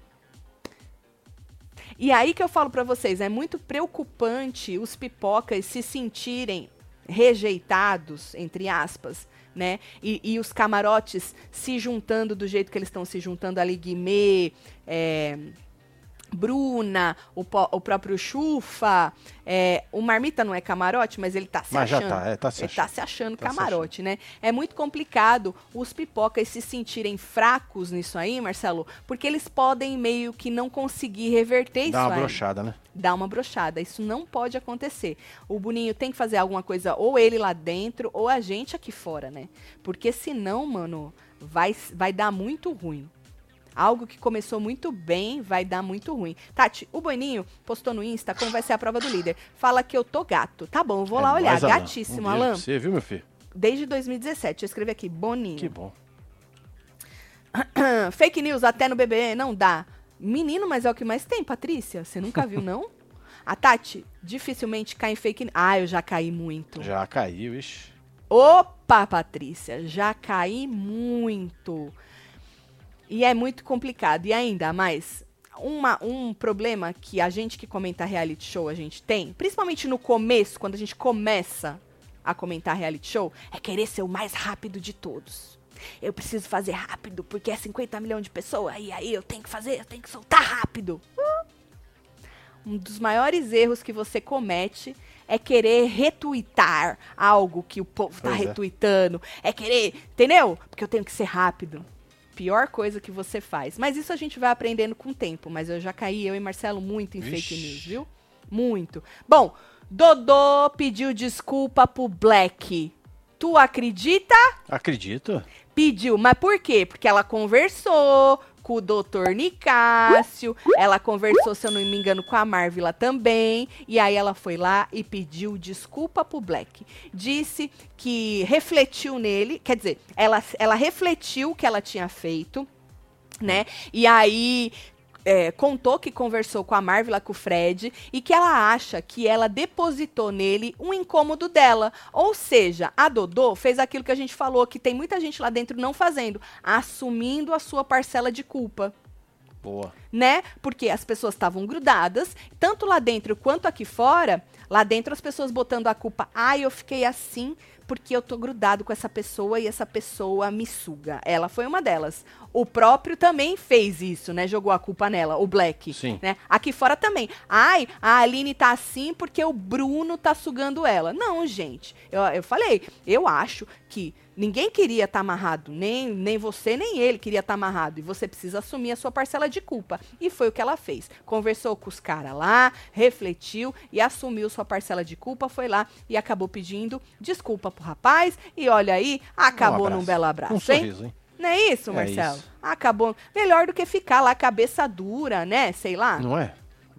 E aí que eu falo pra vocês, é muito preocupante os pipocas se sentirem rejeitados, entre aspas, né? E, e os camarotes se juntando do jeito que eles estão se juntando ali, Guimê, é, Bruna, o, o próprio Chufa, é, o Marmita não é camarote, mas ele tá se Mas já achando. tá, é, tá se ele tá achando. se achando Tá se camarote, né? É muito complicado os pipocas se sentirem fracos nisso aí, Marcelo, porque eles podem meio que não conseguir reverter isso Dá uma aí brochada, né? dá uma brochada. Isso não pode acontecer. O Boninho tem que fazer alguma coisa, ou ele lá dentro, ou a gente aqui fora, né? Porque senão, mano, vai, vai dar muito ruim. Algo que começou muito bem vai dar muito ruim. Tati, o Boninho postou no Insta como vai ser a prova do líder. Fala que eu tô gato. Tá bom, eu vou É lá olhar. Alan. Gatíssimo, um Alan. Você viu, meu filho? Desde 2017. Eu escrevi aqui, Boninho. Que bom. Fake news até no BBE não dá. Menino, mas é o que mais tem, Patrícia. Você nunca viu, não? A Tati dificilmente cai em fake news. Ah, eu já caí muito. Já caiu, ixi. Opa, Patrícia, já caí muito. E é muito complicado. E ainda mais, uma, um problema que a gente que comenta reality show a gente tem, principalmente no começo, quando a gente começa a comentar reality show, é querer ser o mais rápido de todos. Eu preciso fazer rápido, porque é 50 milhões de pessoas, e aí eu tenho que fazer, eu tenho que soltar rápido. Um dos maiores erros que você comete é querer retweetar algo que o povo tá Pois é. retweetando. É querer, entendeu? Porque eu tenho que ser rápido. Pior coisa que você faz. Mas isso a gente vai aprendendo com o tempo. Mas eu já caí, eu e Marcelo, muito em fake news, viu? Muito. Bom, Dodô pediu desculpa pro Black. Tu acredita? Acredito. Pediu, mas por quê? Porque ela conversou com o doutor Nicásio, ela conversou, se eu não me engano, com a Marvila também, e aí ela foi lá e pediu desculpa pro Black. Disse que refletiu nele, quer dizer, ela, ela refletiu o que ela tinha feito, né? E aí é, contou que conversou com a Marvila, com o Fred, e que ela acha que ela depositou nele um incômodo dela. Ou seja, a Dodô fez aquilo que a gente falou, que tem muita gente lá dentro não fazendo, assumindo a sua parcela de culpa Boa. né? Porque as pessoas estavam grudadas, tanto lá dentro quanto aqui fora. Lá dentro as pessoas botando a culpa, ah, eu fiquei assim porque eu tô grudado com essa pessoa e essa pessoa me suga. Ela foi uma delas. O próprio também fez isso, né? Jogou a culpa nela, o Black. Sim. Né? Aqui fora também. Ai, a Aline tá assim porque o Bruno tá sugando ela. Não, gente. Eu, eu falei, eu acho que ninguém queria estar amarrado. Nem, nem você, nem ele queria estar amarrado. E você precisa assumir a sua parcela de culpa. E foi o que ela fez. Conversou com os caras lá, refletiu e assumiu sua parcela de culpa. Foi lá e acabou pedindo desculpa pro rapaz. E olha aí, acabou Um num belo abraço, Um hein? sorriso, hein? Não é isso, É Marcelo? isso. Acabou. Melhor do que ficar lá cabeça dura, né? Sei lá. Não é?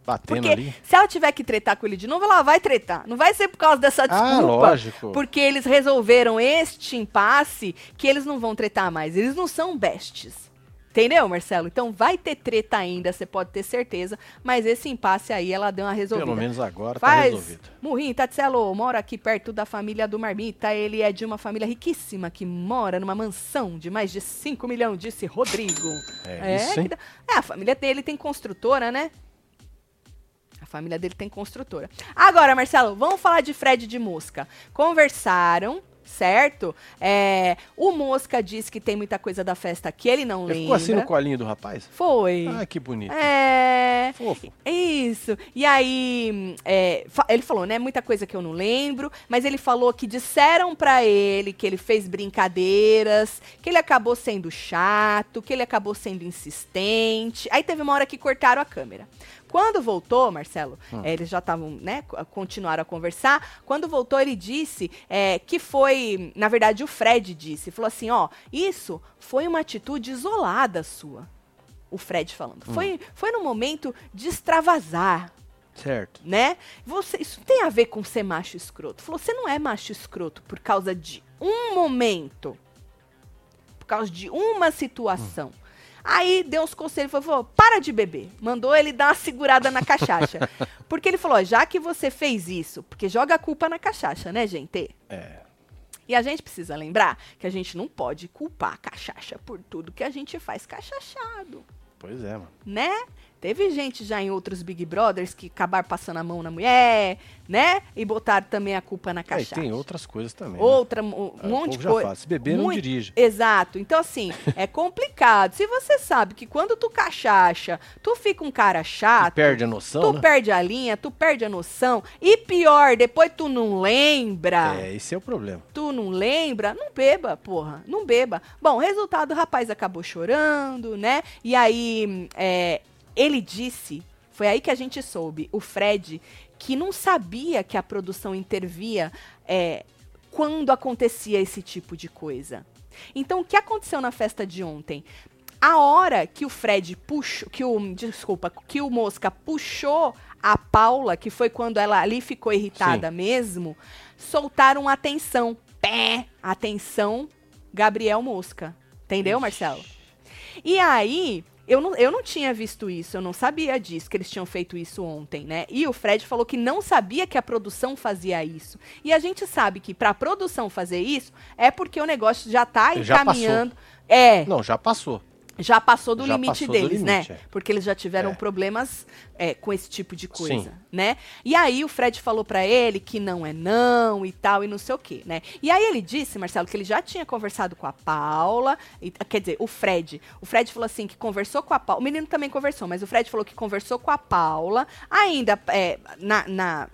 Batendo Porque ali. se ela tiver que tretar com ele de novo, ela vai tretar. Não vai ser por causa dessa desculpa. Ah, lógico. Porque eles resolveram este impasse que eles não vão tretar mais. Eles não são bestes. Entendeu, Marcelo? Então vai ter treta ainda, você pode ter certeza. Mas esse impasse aí, ela deu uma resolvida. Pelo menos agora tá Faz. resolvido. Murrinho, Tatselo, mora aqui perto da família do Marmita. Ele é de uma família riquíssima que mora numa mansão de mais de 5 milhões, disse Rodrigo. É isso, hein? é, a família dele tem construtora, né? Família dele tem construtora. Agora, Marcelo, vamos falar de Fred de Mosca. Conversaram, certo? É, o Mosca disse que tem muita coisa da festa que ele não Ele lembra. ficou assim no colinho do rapaz? Foi. Ah, que bonito. É. Fofo. Isso. E aí, é, ele falou, né? Muita coisa que eu não lembro, mas ele falou que disseram pra ele que ele fez brincadeiras, que ele acabou sendo chato, que ele acabou sendo insistente. Aí teve uma hora que cortaram a câmera. Quando voltou, Marcelo, é, eles já estavam, né? co- Continuaram a conversar. Quando voltou, ele disse é, que foi, na verdade, o Fred disse, falou assim, ó, isso foi uma atitude isolada sua o Fred falando. Foi, foi no momento de extravasar, Certo. né? Você, isso tem a ver com ser macho escroto. Falou, você não é macho escroto por causa de um momento. Por causa de uma situação. Aí deu uns conselhos, falou, falou, para de beber. Mandou ele dar uma segurada na cachaça. porque ele falou, já que você fez isso, porque joga a culpa na cachaça, né, gente? É. E a gente precisa lembrar que a gente não pode culpar a cachaça por tudo que a gente faz cachachado Pois é, mano. né? Teve gente já em outros Big Brothers que acabaram passando a mão na mulher, né? E botaram também a culpa na É, e cachaça. tem outras coisas também. né? Outra, um É, o monte de coisa. se beber, não Muito- dirija. Exato. Então, assim, é complicado. Se você sabe que quando tu cachacha, tu fica um cara chato. Perde a noção, Tu né? perde a linha, tu perde a noção. E pior, depois tu não lembra. É, esse é o problema. Tu não lembra? Não beba, porra. Não beba. Bom, resultado, o rapaz acabou chorando, né? E aí, é, ele disse, foi aí que a gente soube, o Fred, que não sabia que a produção intervia é, quando acontecia esse tipo de coisa. Então, o que aconteceu na festa de ontem? A hora que o Fred puxou, que o, desculpa, que o Mosca puxou a Paula, que foi quando ela ali ficou irritada mesmo, soltaram atenção. Pé! Atenção, Gabriel Mosca. Entendeu, Marcelo? E aí, eu não, eu não tinha visto isso, eu não sabia disso, que eles tinham feito isso ontem, né? E o Fred falou que não sabia que a produção fazia isso. E a gente sabe que pra produção fazer isso é porque o negócio já tá Já encaminhando. É, Não, já passou. Já passou do Já limite passou do deles, limite, né? é. Porque eles já tiveram É. problemas é, com esse tipo de coisa, Sim. né? E aí o Fred falou pra ele que não é não e tal e não sei o quê, né? E aí ele disse, Marcelo, que ele já tinha conversado com a Paula, e- quer dizer, o Fred. O Fred falou assim que conversou com a Paula. O menino também conversou, mas o Fred falou que conversou com a Paula, ainda é, na, na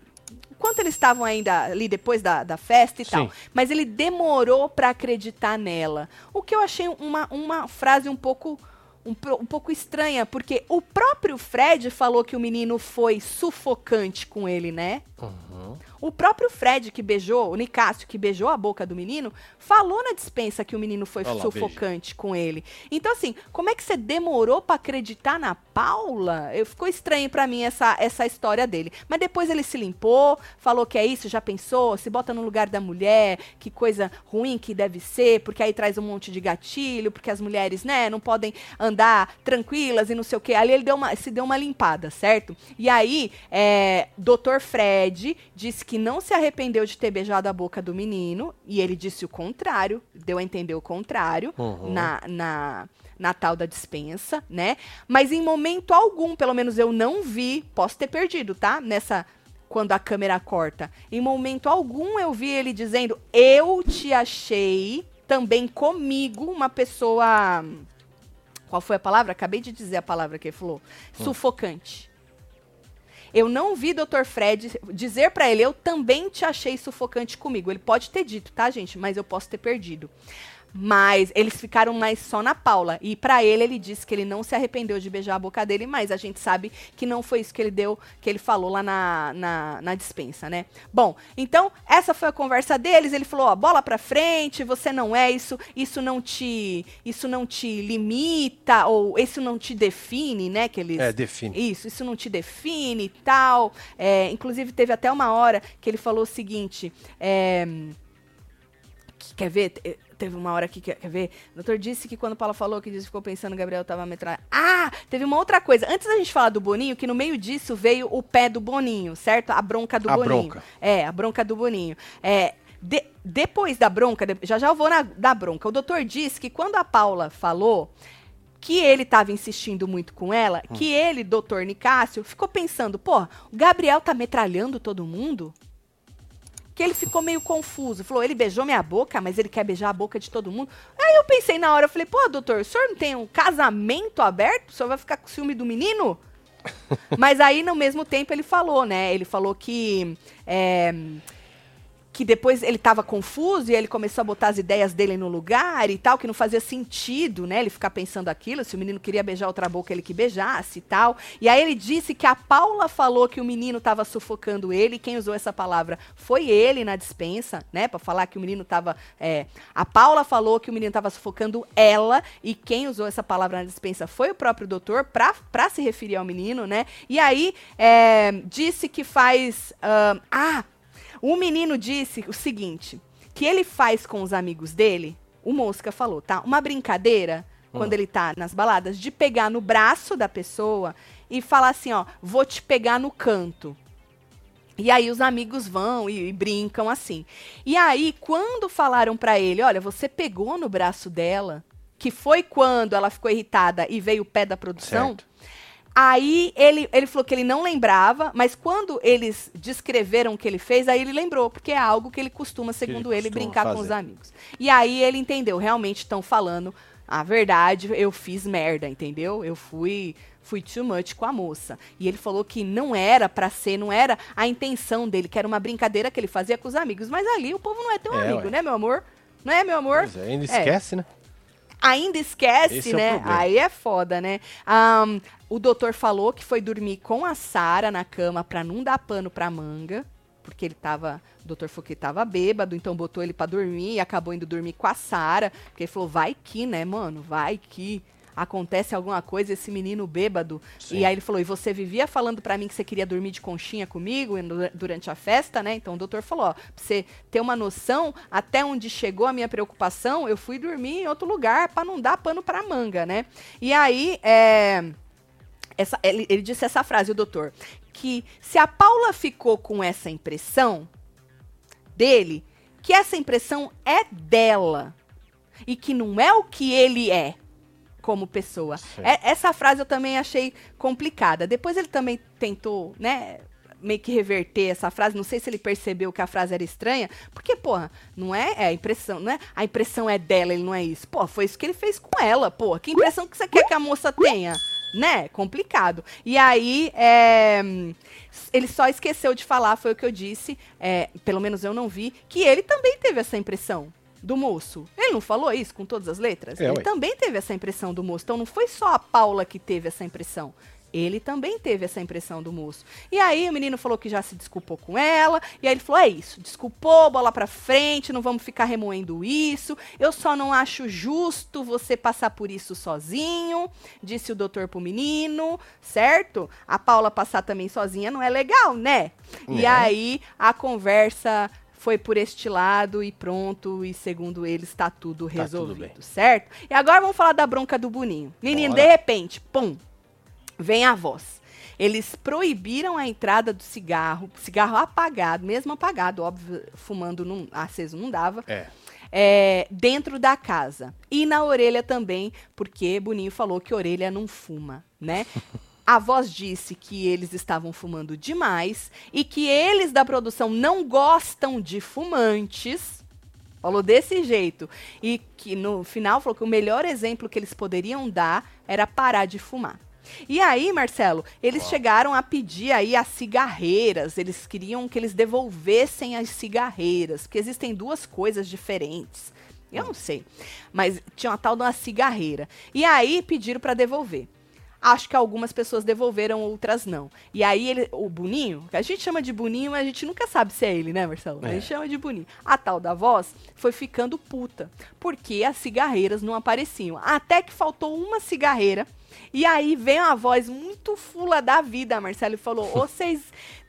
Enquanto eles estavam ainda ali depois da, da festa e tal. Sim. Mas ele demorou pra acreditar nela. O que eu achei uma, uma frase um pouco. Um, um pouco estranha, porque o próprio Fred falou que o menino foi sufocante com ele, né? Uhum. O próprio Fred que beijou, o Nicásio que beijou a boca do menino, falou na dispensa que o menino foi lá, sufocante com ele. Então, assim, como é que você demorou pra acreditar na Paula? Eu, ficou estranho pra mim essa, essa história dele. Mas depois ele se limpou, falou que é isso, já pensou, se bota no lugar da mulher, que coisa ruim que deve ser, porque aí traz um monte de gatilho, porque as mulheres, né, não podem andar tranquilas e não sei o quê. Ali ele deu uma, se deu uma limpada, certo? E aí, é, Dr. Fred disse que não se arrependeu de ter beijado a boca do menino, e ele disse o contrário, deu a entender o contrário Uhum. na, na, na tal da dispensa, né? Mas em momento algum, pelo menos eu não vi, posso ter perdido, tá? Nessa. Quando a câmera corta. Em momento algum eu vi ele dizendo: Eu te achei também comigo uma pessoa. Qual foi a palavra? Acabei de dizer a palavra que ele falou. Sufocante. Eu não vi Dr. Fred dizer pra ele, eu também te achei sufocante comigo. Ele pode ter dito, tá, gente? Mas eu posso ter perdido. Mas eles ficaram mais só na Paula. E pra ele, ele disse que ele não se arrependeu de beijar a boca dele, mas a gente sabe que não foi isso que ele deu, que ele falou lá na, na, na dispensa, né? Bom, então, essa foi a conversa deles. Ele falou, ó, bola pra frente, você não é isso, isso não te, isso não te limita, ou isso não te define, né? Que eles, É, define. isso, isso não te define e tal. É, inclusive, teve até uma hora que ele falou o seguinte: é, que- quer ver? Te- Teve uma hora que, quer ver? O doutor disse que quando Paula falou que disse, ficou pensando que Gabriel tava metralhando. Ah, teve uma outra coisa. Antes da gente falar do Boninho, que no meio disso veio o pé do Boninho, certo? A bronca do A Boninho. bronca. É, a bronca do Boninho. É, de- depois da bronca, de- já já eu vou na da bronca. O doutor disse que quando a Paula falou que ele estava insistindo muito com ela, Hum. que ele, doutor Nicásio, ficou pensando, pô, o Gabriel tá metralhando todo mundo? Que ele ficou meio confuso. Falou, ele beijou minha boca, mas ele quer beijar a boca de todo mundo. Aí eu pensei na hora, eu falei, pô, doutor, o senhor não tem um casamento aberto? O senhor vai ficar com ciúme do menino? mas aí, no mesmo tempo, ele falou, né? Ele falou que. É, que depois ele estava confuso e ele começou a botar as ideias dele no lugar e tal, que não fazia sentido, né? Ele ficar pensando aquilo, se o menino queria beijar outra boca, ele que beijasse e tal. E aí ele disse que a Paula falou que o menino estava sufocando ele, quem usou essa palavra foi ele na dispensa, né? Para falar que o menino estava. É, a Paula falou que o menino estava sufocando ela, e quem usou essa palavra na dispensa foi o próprio doutor, para se referir ao menino, né? E aí é, disse que faz. Uh, ah, o menino disse o seguinte: que ele faz com os amigos dele, o Mosca falou, tá? Uma brincadeira, hum. quando ele tá nas baladas, de pegar no braço da pessoa e falar assim, ó, vou te pegar no canto. E aí os amigos vão e, e brincam assim. E aí, quando falaram para ele, olha, você pegou no braço dela, que foi quando ela ficou irritada e veio o pé da produção. Certo Aí ele, ele falou que ele não lembrava, mas quando eles descreveram o que ele fez, aí ele lembrou, porque é algo que ele costuma, segundo ele, ele costuma brincar fazer. com os amigos. E aí ele entendeu, realmente estão falando a verdade, eu fiz merda, entendeu? Eu fui fui too much com a moça. E ele falou que não era para ser, não era a intenção dele, que era uma brincadeira que ele fazia com os amigos. Mas ali o povo não é teu é, amigo, ué. né, meu amor? Não é, meu amor? Pois é, ainda esquece, é. né? ainda esquece, Esse né? É Aí é foda, né? Um, o doutor falou que foi dormir com a Sara na cama pra não dar pano pra manga. Porque ele tava. O doutor falou que ele tava bêbado, então botou ele para dormir e acabou indo dormir com a Sara. Porque ele falou, vai que, né, mano? Vai que acontece alguma coisa, esse menino bêbado. Sim. E aí ele falou: e você vivia falando para mim que você queria dormir de conchinha comigo durante a festa, né? Então o doutor falou: ó, pra você ter uma noção, até onde chegou a minha preocupação, eu fui dormir em outro lugar para não dar pano pra manga, né? E aí, é. Essa, ele, ele disse essa frase, o doutor, que se a Paula ficou com essa impressão dele, que essa impressão é dela e que não é o que ele é como pessoa. É, essa frase eu também achei complicada. Depois ele também tentou, né, meio que reverter essa frase. Não sei se ele percebeu que a frase era estranha, porque, porra, não é, é a impressão, não é? A impressão é dela, ele não é isso. Pô, foi isso que ele fez com ela, pô. Que impressão que você quer que a moça tenha? Né? Complicado. E aí, é, ele só esqueceu de falar, foi o que eu disse, é, pelo menos eu não vi, que ele também teve essa impressão do moço. Ele não falou isso com todas as letras? É, ele ué. também teve essa impressão do moço. Então não foi só a Paula que teve essa impressão. Ele também teve essa impressão do moço. E aí o menino falou que já se desculpou com ela. E aí ele falou: é isso, desculpou, bola pra frente, não vamos ficar remoendo isso. Eu só não acho justo você passar por isso sozinho, disse o doutor pro menino, certo? A Paula passar também sozinha não é legal, né? É. E aí a conversa foi por este lado e pronto, e segundo eles está tudo resolvido, tá tudo certo? E agora vamos falar da bronca do Boninho. Menino, Bora. de repente, pum, vem a voz. Eles proibiram a entrada do cigarro, cigarro apagado, mesmo apagado, óbvio, fumando não, aceso não dava. É. É, dentro da casa. E na orelha também, porque Boninho falou que orelha não fuma, né? A voz disse que eles estavam fumando demais e que eles da produção não gostam de fumantes. Falou desse jeito. E que no final falou que o melhor exemplo que eles poderiam dar era parar de fumar. E aí, Marcelo, eles chegaram a pedir aí as cigarreiras. Eles queriam que eles devolvessem as cigarreiras, porque existem duas coisas diferentes. Eu não sei, mas tinha uma tal de uma cigarreira. E aí pediram para devolver. Acho que algumas pessoas devolveram, outras não. E aí ele, o Boninho, que a gente chama de Boninho, mas a gente nunca sabe se é ele, né, Marcelo? É. A gente chama de Boninho. A tal da voz foi ficando puta, porque as cigarreiras não apareciam. Até que faltou uma cigarreira. E aí vem uma voz muito fula da vida, Marcelo, e falou: vocês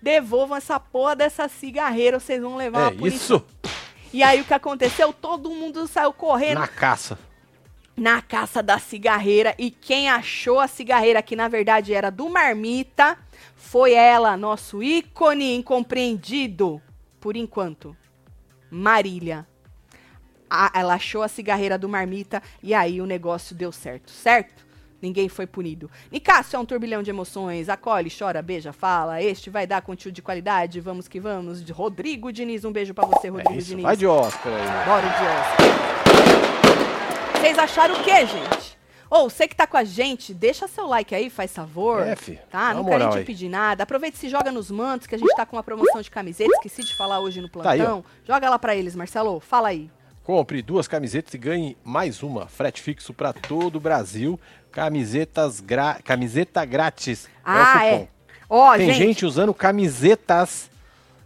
devolvam essa porra dessa cigarreira, vocês vão levar é uma polícia. Isso! E aí o que aconteceu? Todo mundo saiu correndo. Na caça na caça da cigarreira e quem achou a cigarreira que na verdade era do Marmita foi ela, nosso ícone incompreendido por enquanto, Marília. A, ela achou a cigarreira do Marmita e aí o negócio deu certo, certo? Ninguém foi punido. Nicásio é um turbilhão de emoções. Acolhe, chora, beija, fala. Este vai dar conteúdo de qualidade. Vamos que vamos. De Rodrigo Diniz, um beijo pra você, Rodrigo É isso, Diniz. vai de Oscar aí. né? Bora de Oscar. Vocês acharam o quê, gente? Ou você que tá com a gente, deixa seu like aí, faz favor. É, fi. Tá? Não quero te pedir nada. Aproveita e se joga nos mantos, que a gente tá com uma promoção de camiseta. Esqueci de falar hoje no Tá aí, plantão. joga lá pra eles, Marcelo. Fala aí. Compre duas camisetas e ganhe mais uma. Frete fixo para todo o Brasil. Camisetas gra... Camiseta grátis. Ah, é o é. Ó, Tem gente. gente usando camisetas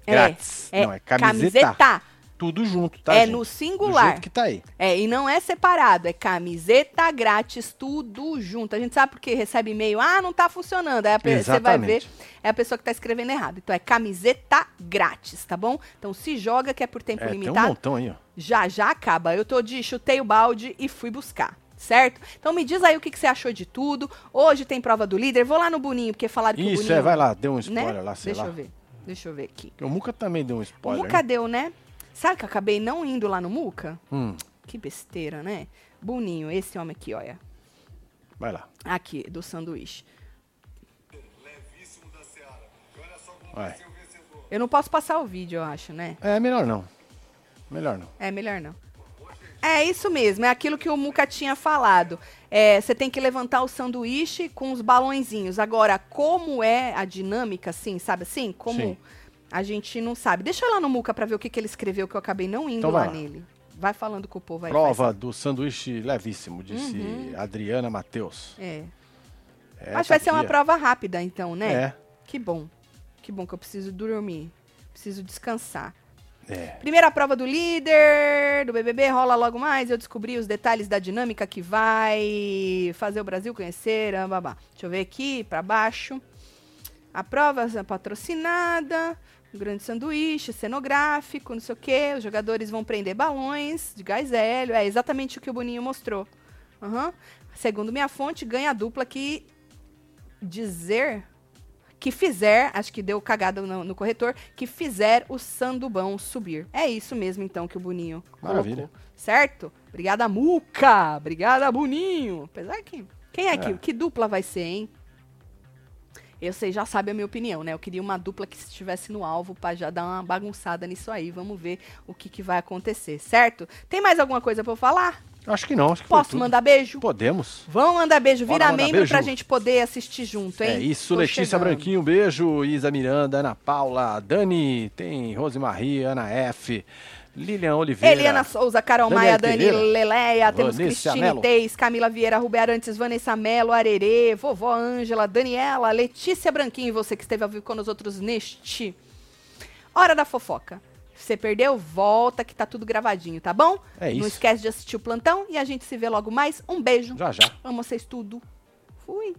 é, grátis. É, Não, é camiseta. camiseta. Tudo junto, tá, É gente? no Do singular. jeito que tá aí. É, e não é separado, é camiseta grátis, tudo junto. A gente sabe porque recebe e-mail, ah, não tá funcionando. Aí a você vai ver, é a pessoa que tá escrevendo errado. Então é camiseta grátis, tá bom? Então se joga que é por tempo É, tem um limitado. montão aí, ó. já já acaba. Eu tô de chutei o balde e fui buscar. Certo? Então me diz aí o que, que você achou de tudo. Hoje tem prova do líder. Vou lá no Boninho, porque falaram que o Isso, Boninho. é, vai lá, deu um né? spoiler lá, sei Deixa lá. eu ver. Deixa eu ver aqui. O Muca também deu um O spoiler. Muca hein? deu, né? Sabe que eu acabei não indo lá no Muca? Hum, Que besteira, né? Boninho, esse homem aqui, olha. vai lá. Aqui, do sanduíche. Vai. Eu não posso passar o vídeo, eu acho, né? É, melhor não. Melhor não. É melhor não. É isso mesmo, é aquilo que o Muca tinha falado. É, Você tem que levantar o sanduíche com os balõezinhos. Agora, como é a dinâmica, assim, sabe assim? Como Sim. A gente não sabe. Deixa lá no Muca pra ver o que, que ele escreveu, que eu acabei não indo Então lá nele. Vai falando com o povo aí. Prova vai do sanduíche levíssimo, disse Uhum. Adriana Matheus. É. É, Acho que vai ser uma prova rápida, então, né? É, Que bom. Que bom que eu preciso dormir. Preciso descansar. é. Primeira prova do líder do BBB rola logo mais. Eu descobri os detalhes da dinâmica que vai fazer o Brasil conhecer. babá. Deixa eu ver aqui para baixo. A prova é patrocinada. Um grande sanduíche, cenográfico, não sei o quê. Os jogadores vão prender balões de gás hélio. É exatamente o que o Boninho mostrou. Aham. Segundo minha fonte, ganha a dupla que dizer que fizer, acho que deu cagada no, no corretor, que fizer o Sandubão subir. É isso mesmo, então, que o Boninho Maravilha. colocou. Certo? Obrigada, Muca! Obrigada, Boninho! Apesar que... Quem é, que... É. Que dupla vai ser, hein? Eu sei, já sabe a minha opinião, né? Eu queria uma dupla que estivesse no alvo pra já dar uma bagunçada nisso aí. Vamos ver o que, que vai acontecer, certo? Tem mais alguma coisa pra eu falar? Acho que não, acho que Posso mandar beijo? Podemos. Vamos mandar beijo, vira mandar membro beijo. pra gente poder assistir junto, hein? É isso, Tô Letícia chegando. Branquinho, beijo. Isa Miranda, Ana Paula, Dani, tem Rosemarie, Ana F, Lilian Oliveira. Helena Souza, Carol Daniel Maia, Dani Leleia, temos Vanessa Cristine Teis, Camila Vieira Ruberantes, Vanessa Melo, Arerê, vovó Ângela, Daniela, Letícia Branquinho, você que esteve ao vivo com os outros neste Hora da Fofoca. Você perdeu? Volta que tá tudo gravadinho, tá bom? É isso. Não esquece de assistir o plantão e a gente se vê logo mais. Um beijo. Já, já. Amo vocês tudo. Fui.